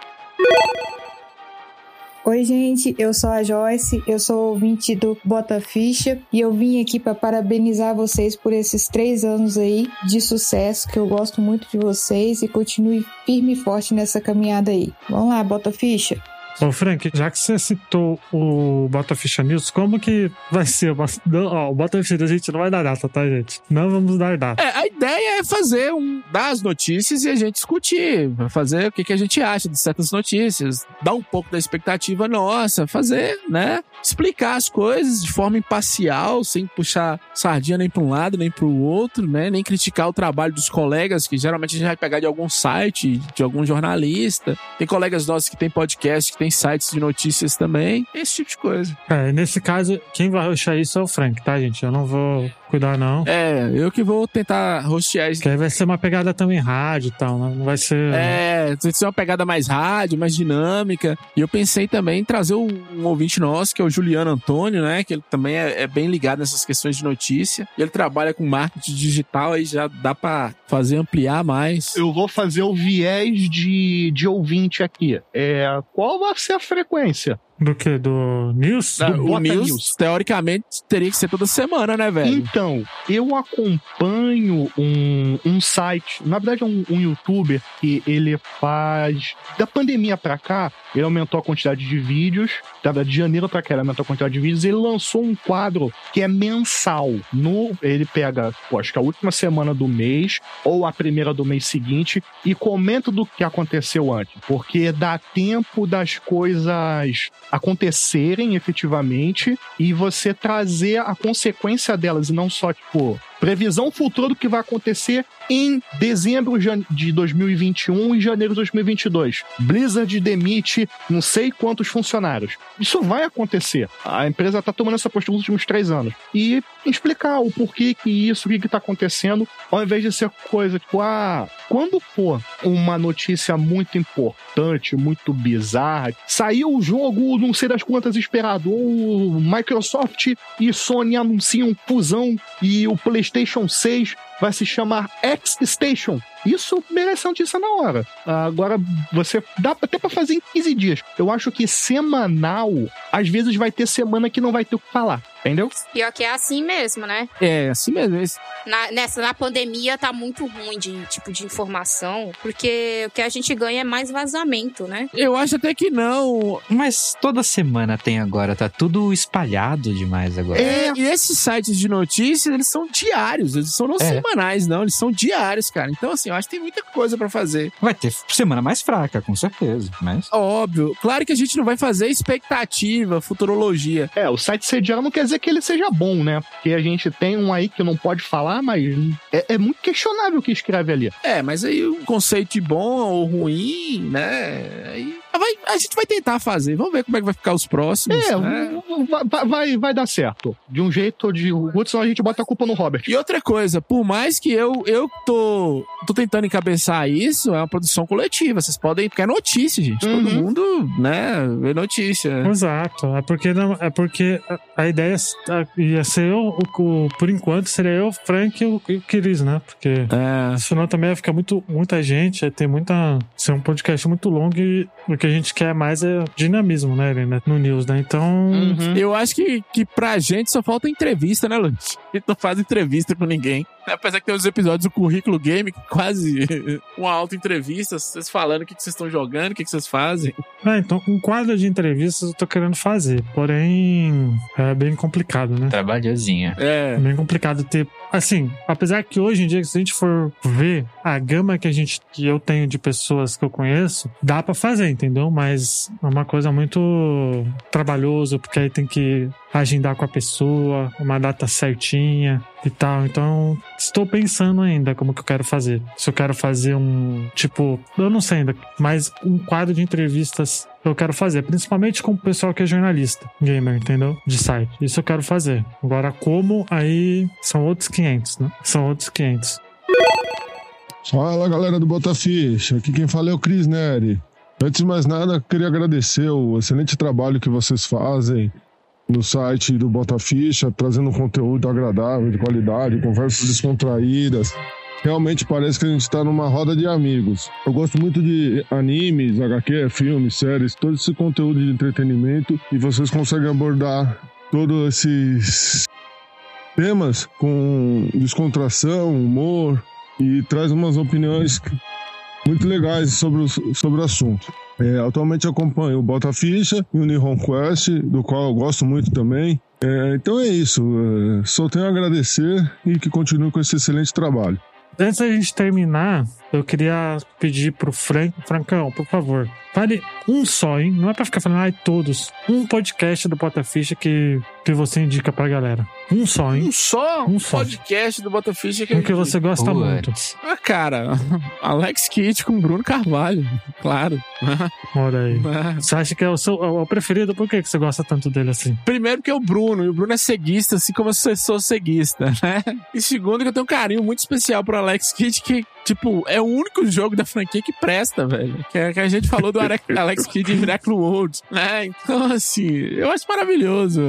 Oi, gente, eu sou a Joyce, eu sou ouvinte do Bota Ficha e eu vim aqui para parabenizar vocês por esses três anos aí de sucesso, que eu gosto muito de vocês e continue firme e forte nessa caminhada aí. Vamos lá, Bota Ficha. Ô, Frank, já que você citou o Bota Ficha News, como que vai ser? Não, ó, o Bota Ficha News a gente não vai dar data, tá, gente? Não vamos dar data. É, a ideia é fazer um. dar as notícias e a gente discutir. Fazer o que, que a gente acha de certas notícias. Dar um pouco da expectativa nossa. Fazer, né? Explicar as coisas de forma imparcial, sem puxar sardinha nem para um lado nem para o outro, né? Nem criticar o trabalho dos colegas, que geralmente a gente vai pegar de algum site, de algum jornalista. Tem colegas nossos que tem podcast, que tem sites de notícias também. Esse tipo de coisa. É, nesse caso, quem vai ruxar isso é o Frank, tá, gente? Eu não vou cuidar, não. É, eu que vou tentar rostear isso. Que aí vai ser uma pegada também rádio e tal, né? Não vai ser. É, tem que ser uma pegada mais rádio, mais dinâmica. E eu pensei também em trazer um, ouvinte nosso, que é o Juliano Antônio, né? Que ele também é, é bem ligado nessas questões de notícia. E ele trabalha com marketing digital, aí já dá pra fazer ampliar mais. Eu vou fazer o viés de, de ouvinte aqui. É, qual vai ser a frequência? Do que? Do News? Do o News, News. teoricamente, teria que ser toda semana, né, velho? Então, eu acompanho um, um site, na verdade é um, um youtuber que ele faz. Da pandemia pra cá, ele aumentou a quantidade de vídeos. Na verdade, de janeiro pra cá, ele aumentou a quantidade de vídeos. Ele lançou um quadro que é mensal. No, ele pega, pô, acho que a última semana do mês, ou a primeira do mês seguinte, e comenta do que aconteceu antes. Porque dá tempo das coisas acontecerem efetivamente e você trazer a consequência delas e não só, tipo, Previsão futura do que vai acontecer em dezembro de 2021 e janeiro de 2022. Blizzard demite não sei quantos funcionários. Isso vai acontecer. A empresa está tomando essa postura nos últimos três anos. E explicar o porquê que isso, o que está acontecendo, ao invés de ser coisa tipo, ah, quando for uma notícia muito importante, muito bizarra, saiu o jogo, não sei das quantas esperado, ou Microsoft e Sony anunciam fusão e o PlayStation 6 vai se chamar X-Station. Isso merece notícia na hora. Agora, você dá até pra fazer em 15 dias. Eu acho que semanal, às vezes vai ter semana que não vai ter o que falar. Entendeu? Pior que é assim mesmo, né? É, assim mesmo. Esse- Na, nessa, na pandemia tá muito ruim de tipo de informação, porque o que a gente ganha é mais vazamento, né? Eu acho até que não. Mas toda semana tem agora, tá tudo espalhado demais agora. É, e esses sites de notícias, eles são diários, eles são não É. semanais, não, eles são diários, cara. Então, assim, eu acho que tem muita coisa pra fazer. Vai ter semana mais fraca, com certeza. Mas. Óbvio. Claro que a gente não vai fazer expectativa, futurologia. É, o site sediano não quer dizer que ele seja bom, né? Porque a gente tem um aí que não pode falar, mas é, é muito questionável o que escreve ali. É, mas aí um conceito de bom ou ruim, né? Aí vai- a gente vai tentar fazer. Vamos ver como é que vai ficar os próximos. É, né? vai, vai, vai dar certo. De um jeito ou de outro, senão a gente bota a culpa no Robert. E outra coisa, por mais que eu, eu tô, tô tentando encabeçar isso, é uma produção coletiva. Vocês podem. Porque é notícia, gente. Todo Uhum. mundo, né, vê notícia. Exato. É porque, não, é porque a, ideia ia ser eu, o, o- por enquanto, seria eu, o Frank e o, e o Chris, né? Porque É. senão também vai ficar muito, muita gente, aí tem muita. Ser um podcast muito longo e que a gente quer mais é dinamismo, né, né, no news, né? Então. Uhum. Eu acho que, que pra gente só falta entrevista, né, Luiz? A gente não faz entrevista com ninguém. Apesar que tem os episódios do Currículo Game, quase uma auto-entrevista, vocês falando o que que vocês estão jogando, o que que vocês fazem. Ah, então, um quadro de entrevistas eu tô querendo fazer, porém é bem complicado, né? Trabalhosinha. É É. bem complicado ter. Assim, apesar que hoje em dia, se a gente for ver a gama que a gente que eu tenho de pessoas que eu conheço, dá pra fazer, entendeu? Mas é uma coisa muito trabalhoso, porque aí tem que agendar com a pessoa, uma data certinha e tal. Então, estou pensando ainda como que eu quero fazer. Se eu quero fazer um, tipo, eu não sei ainda, mas um quadro de entrevistas eu quero fazer, principalmente com o pessoal que é jornalista, gamer, entendeu? De site. Isso eu quero fazer. Agora, como, aí são outros 500, né? São outros 500. Fala galera do Botaficha, aqui quem fala é o Cris Neri. Antes de mais nada, queria agradecer o excelente trabalho que vocês fazem no site do Botaficha, trazendo conteúdo agradável, de qualidade, conversas descontraídas. Realmente parece que a gente está numa roda de amigos. Eu gosto muito de animes, HQ, filmes, séries, todo esse conteúdo de entretenimento e vocês conseguem abordar todos esses temas com descontração, humor, e traz umas opiniões muito legais sobre o, sobre o assunto. É, atualmente acompanho o Bota Ficha e o Nihon Quest, do qual eu gosto muito também. É, então é isso, é, só tenho a agradecer e que continue com esse excelente trabalho. Antes da gente terminar, eu queria pedir pro Frank, Francão, por favor, fale um só, hein? Não é pra ficar falando, ai, todos. Um podcast do Bota Ficha que, que você indica pra galera. Um só, hein? Um só Um só. podcast do Botaficha que Um que você gosta muito. Ah, cara, Alex Kidd com Bruno Carvalho, claro. Olha aí. Você acha que é o seu é o preferido? Por que que você gosta tanto dele assim? Primeiro que é o Bruno, e o Bruno é ceguista, assim como eu sou- ceguista, né? E segundo que eu tenho um carinho muito especial pro Alex Kidd, que, tipo, é o único jogo da franquia que presta, velho. Que, é- que a gente falou do Ale- Alex Kidd em Miracle World, né? Então, assim, eu acho maravilhoso.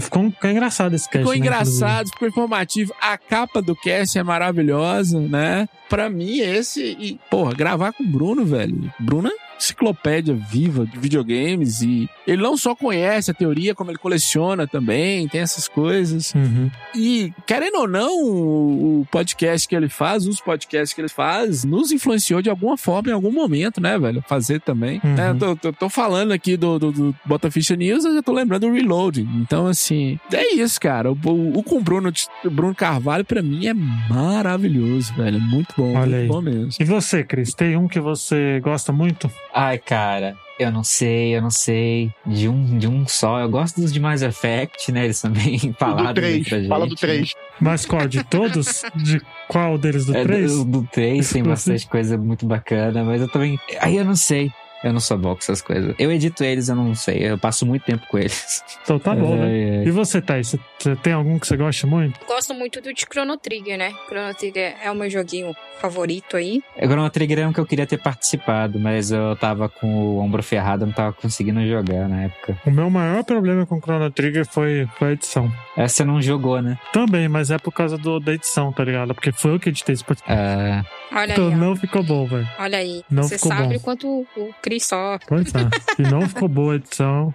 Ficou, ficou engraçado esse cast, Ficou né, engraçado, ficou informativo. A capa do cast é maravilhosa, né? Pra mim, esse. E, porra, gravar com o Bruno, velho. Bruno é enciclopédia viva de videogames e ele não só conhece a teoria, como ele coleciona também, tem essas coisas. Uhum. E, querendo ou não, o podcast que ele faz, os podcasts que ele faz, nos influenciou de alguma forma em algum momento, né, velho? Fazer também. Uhum. né? Eu tô, tô- tô falando aqui do, do, do Bota Ficha News, eu já tô lembrando do Reloading. Então, assim, é isso, cara. O, o, o com o Bruno, o Bruno Carvalho, pra mim, é maravilhoso, velho. É Muito bom, Olha muito aí. bom mesmo. E você, Cris, tem um que você gosta muito? Ai, cara, Eu não sei, eu não sei. De um, de um só. Eu gosto dos de Mass Effect, né? Eles também falaram do 3, pra gente. fala do 3. Mas qual? De todos? De qual deles? Do É, 3? do, do 3 tem bastante coisa muito bacana, mas eu também. Aí eu não sei. Eu não sou bom com essas coisas. Eu edito eles, eu não sei. Eu passo muito tempo com eles. Então tá bom, né? ai. E você, Thaís? Você- tem algum que você gosta muito? Gosto muito do de Chrono Trigger, né? Chrono Trigger é o meu joguinho favorito aí. O Chrono Trigger é um que eu queria ter participado, mas eu tava com o ombro ferrado, eu não tava conseguindo jogar na época. O meu maior problema com o Chrono Trigger foi, foi a edição. Essa você não jogou, né? Também, mas é por causa do, da edição, tá ligado? Porque foi eu que editei esse podcast. É. Olha Então aí, ó. não ficou bom, velho. Olha aí. Não Você ficou sabe bom. o quanto o Chris sofre. Pois é. E não ficou boa a edição.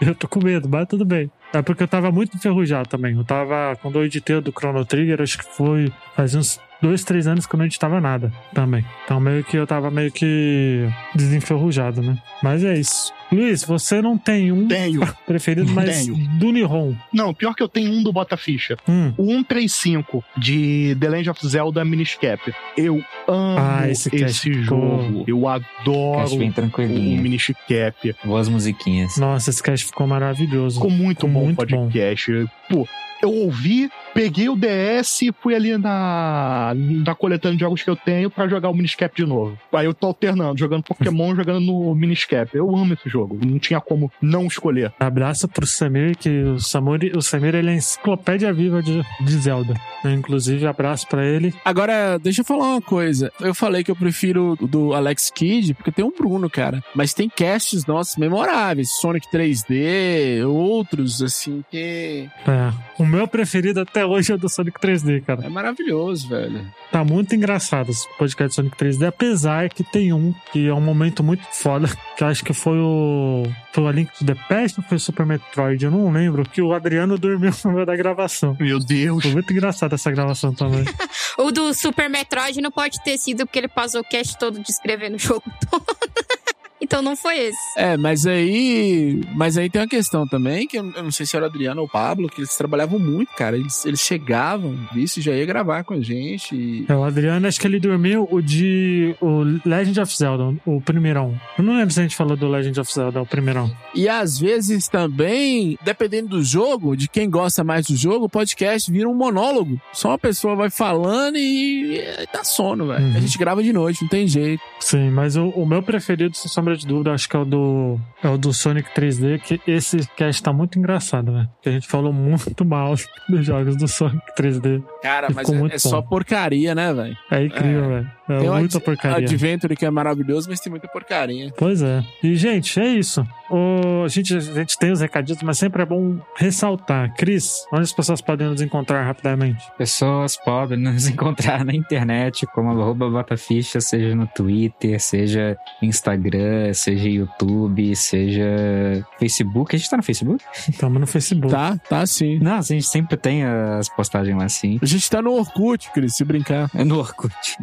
Eu tô com medo, mas tudo bem. É porque eu tava muito enferrujado também. Eu tava, quando eu editei o do Chrono Trigger, acho que foi faz uns dois, três anos que eu não editava nada também. Então meio que eu tava meio que desenferrujado, né? Mas é isso. Luiz, você não tem um Tenho. preferido, mas Tenho. do Nihon. Não, pior que eu tenho um do Bota Ficha. Hum. O 135 de The Legend of Zelda Miniscap. Eu amo Ah, esse esse, ficou- jogo. Eu adoro bem o tranquilinho. Miniscap. Boas musiquinhas. Nossa, esse cast ficou maravilhoso. Ficou muito Ficou bom o podcast. Pô, eu ouvi, peguei o DS e fui ali na, na coletânea de jogos que eu tenho pra jogar o Miniscap de novo. Aí eu tô alternando, jogando Pokémon, jogando no Miniscap. Eu amo esse jogo. Não tinha como não escolher. Abraço pro Samir, que o, Samuri, o Samir ele é a enciclopédia viva de, de Zelda. Inclusive, abraço pra ele. Agora, deixa eu falar uma coisa. Eu falei que eu prefiro o do Alex Kidd, porque tem um Bruno, cara. Mas tem casts nossos memoráveis. Sonic 3D, outros, assim, que... É. O meu preferido até hoje é o do Sonic 3D, cara. É maravilhoso, velho. Tá muito engraçado esse podcast de Sonic 3D, apesar que tem um que é um momento muito foda, que eu acho que foi o. Foi o A Link to the Past ou foi o Super Metroid? Eu não lembro, que o Adriano dormiu no meio da gravação. Meu Deus. Foi muito engraçado essa gravação também. O do Super Metroid não pode ter sido porque ele passou o cast todo descrevendo o jogo todo. Então não foi esse. É, mas aí. Mas aí tem uma questão também, que eu, eu não sei se era o Adriano ou o Pablo, que eles trabalhavam muito, cara. Eles, eles chegavam, isso já ia gravar com a gente. E... É, o Adriano, acho que ele dormiu o de. O Legend of Zelda, o primeirão. Eu não lembro se a gente falou do Legend of Zelda, o primeirão. E às vezes também, dependendo do jogo, de quem gosta mais do jogo, o podcast vira um monólogo. Só uma pessoa vai falando e, e dá sono, velho. Uhum. A gente grava de noite, não tem jeito. Sim, mas o, o meu preferido, sem sombra de dúvida, acho que é o do, é o do Sonic 3D, que esse cast tá muito engraçado, né? Que a gente falou muito mal dos jogos do Sonic 3D. Cara, mas é, é só porcaria, né, velho? É incrível, velho. É Tem muita Ad- porcaria. Adventure que é maravilhoso, mas tem muita porcaria. Pois é. E, gente, é isso. O, a, gente, a gente tem os recadinhos, mas sempre é bom ressaltar. Cris, onde as pessoas podem nos encontrar rapidamente? Pessoas podem nos encontrar na internet como arroba botaficha, seja no Twitter, seja Instagram, seja YouTube, seja Facebook. A gente tá no Facebook? Estamos no Facebook. Tá, tá sim. Não, a gente sempre tem as postagens lá sim. A gente tá no Orkut, Cris, se brincar. É no Orkut.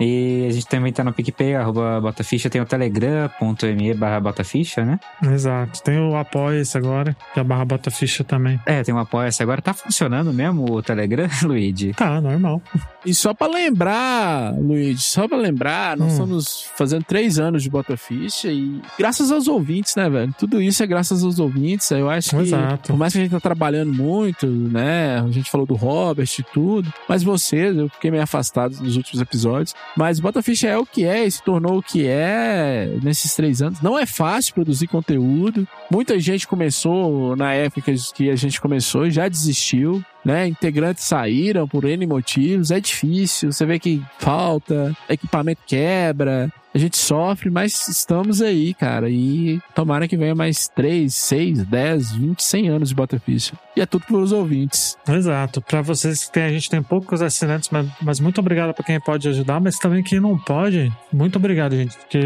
E a gente também tá no PicPay, arroba botaficha, tem o telegram.me barra botaficha, né? Exato. Tem o Apoia-se agora, que é a barra bota ficha também. É, tem um apoia-se agora. Tá funcionando mesmo o Telegram, Luigi? Tá, normal. E só pra lembrar, Luigi, só pra lembrar, nós Hum. estamos fazendo três anos de Bota Ficha e graças aos ouvintes, né, velho? Tudo isso é graças aos ouvintes. Eu acho que, Exato. por mais que a gente tá trabalhando muito, né? A gente falou do Robert e tudo, mas vocês, eu fiquei meio afastado nos últimos episódios. Mas Bota Ficha é o que é se tornou o que é nesses três anos. Não é fácil produzir conteúdo. Muita gente começou na época que a gente começou e já desistiu né? Integrantes saíram por N motivos, é difícil, você vê que falta, equipamento quebra, a gente sofre, mas estamos aí, cara, e tomara que venha mais 3, 6, 10, 20, 100 anos de Bota Ficha. E é tudo pelos ouvintes. Exato. Pra vocês que tem, a gente tem poucos assinantes, mas, mas muito obrigado pra quem pode ajudar, mas também quem não pode, muito obrigado, gente, porque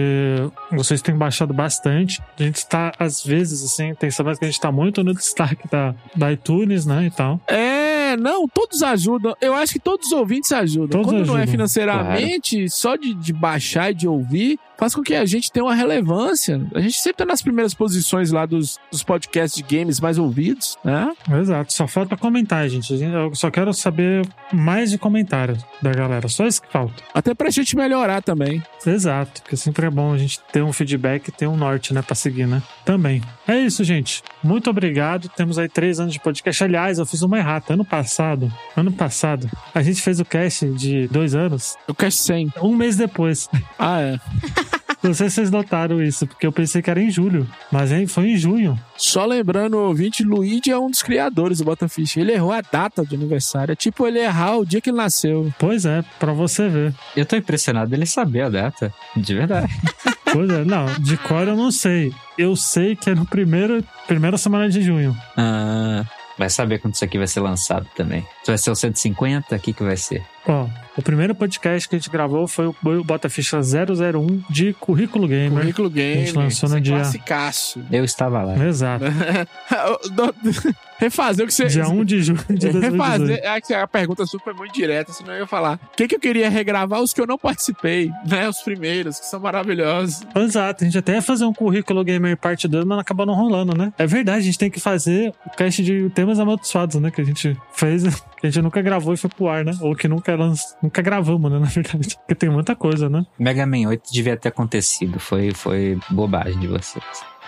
vocês têm baixado bastante. A gente tá, às vezes, assim, tem semanas que a gente tá muito no destaque da, da iTunes, né, e tal. É, não, todos ajudam. Eu acho que todos os ouvintes ajudam. Todos Quando não é ajudam, financeiramente, só de, de baixar e de ouvir, faz com que a gente tenha uma relevância. A gente sempre tá nas primeiras posições lá dos, dos podcasts de games mais ouvidos, né? Exato, só falta comentar, gente. Eu só quero saber mais de comentários da galera, só isso que falta. Até pra gente melhorar também. Exato, porque sempre é bom a gente ter um feedback e ter um norte, né, pra seguir, né? Também. É isso, gente. Muito obrigado. Temos aí três anos de podcast. Aliás, eu fiz uma errata. Ano passado, ano passado, a gente fez o cast de dois anos. O cast 100. Um mês depois. Ah, é. Não sei se vocês notaram isso, porque eu pensei que era em julho, mas foi em junho. Só lembrando, o ouvinte, Luigi é um dos criadores do Botafish. Ele errou a data de aniversário. É tipo ele errar o dia que ele nasceu. Pois é, pra você ver. Eu tô impressionado ele saber a data. De verdade. Pois é, não, de cor eu não sei. Eu sei que é no primeiro, primeira semana de junho. Ah, vai saber quando isso aqui vai ser lançado também. Se vai ser o 150, o que que vai ser? Ó, o primeiro podcast que a gente gravou foi o Bota Ficha 001 de Currículo Gamer. Currículo A Game. gente lançou no dia. Classicaço. Eu estava lá. Exato. Refazer o que você. Dia 1 de junho de 2018. Refazer. É que a pergunta foi muito direta, senão eu ia falar. O que, que eu queria regravar? Os que eu não participei, né? Os primeiros, que são maravilhosos. Exato, a gente até ia fazer um currículo gamer parte 2, mas acabou não rolando, né? É verdade, a gente tem que fazer o cast de temas amaldiçoados, né? Que a gente fez, que a gente nunca gravou e foi pro ar, né? Ou que nunca, lanç... nunca gravamos, né? Na verdade. Porque tem muita coisa, né? Mega Man 8 devia ter acontecido. Foi, foi bobagem de vocês.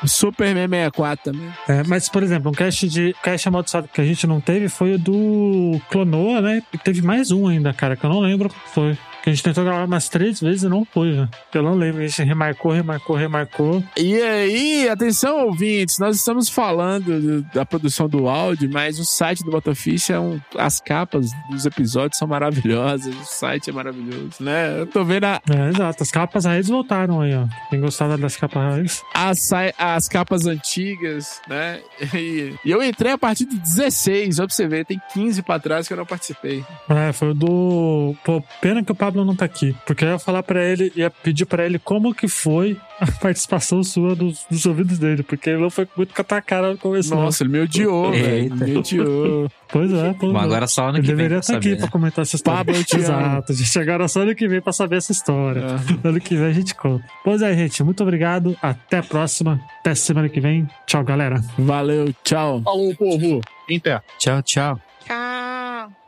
Super 64 também. É, mas, por exemplo, um cast de cast amaldiçoado que a gente não teve foi o do Clonoa, né? E teve mais um ainda, cara, que eu não lembro qual foi. Que a gente tentou gravar umas três vezes e não foi, né? Eu não lembro. A gente remarcou, remarcou, remarcou. E aí, atenção ouvintes, nós estamos falando do- da produção do áudio, mas o site do Botafish é um. As capas dos episódios são maravilhosas, o site é maravilhoso, né? Eu tô vendo a- É, exato. As capas raízes voltaram aí, ó. Quem gostava das capas raízes. as, as capas antigas, né? E, e eu entrei a partir do 16, ó, pra você ver, tem 15 pra trás que eu não participei. É, foi o do. Pô, pena que o Pablo não tá aqui. Porque eu ia falar pra ele, ia pedir pra ele como que foi a participação sua dos, dos ouvidos dele. Porque ele não foi muito com a tua cara no começo. não. Nossa, ele me odiou, velho. Me odiou. Pois é, pô. Bom, agora só ano Ele que vem deveria estar aqui saber, pra né? comentar essa história. Pablo, te. Exato, gente. Agora só ano que vem pra saber essa história. Ano que vem a gente conta. Pois é, gente. Muito obrigado. Até a próxima. Até semana que vem. Tchau, galera. Valeu, tchau. Falou, povo. Inter. Tchau, tchau. Tchau.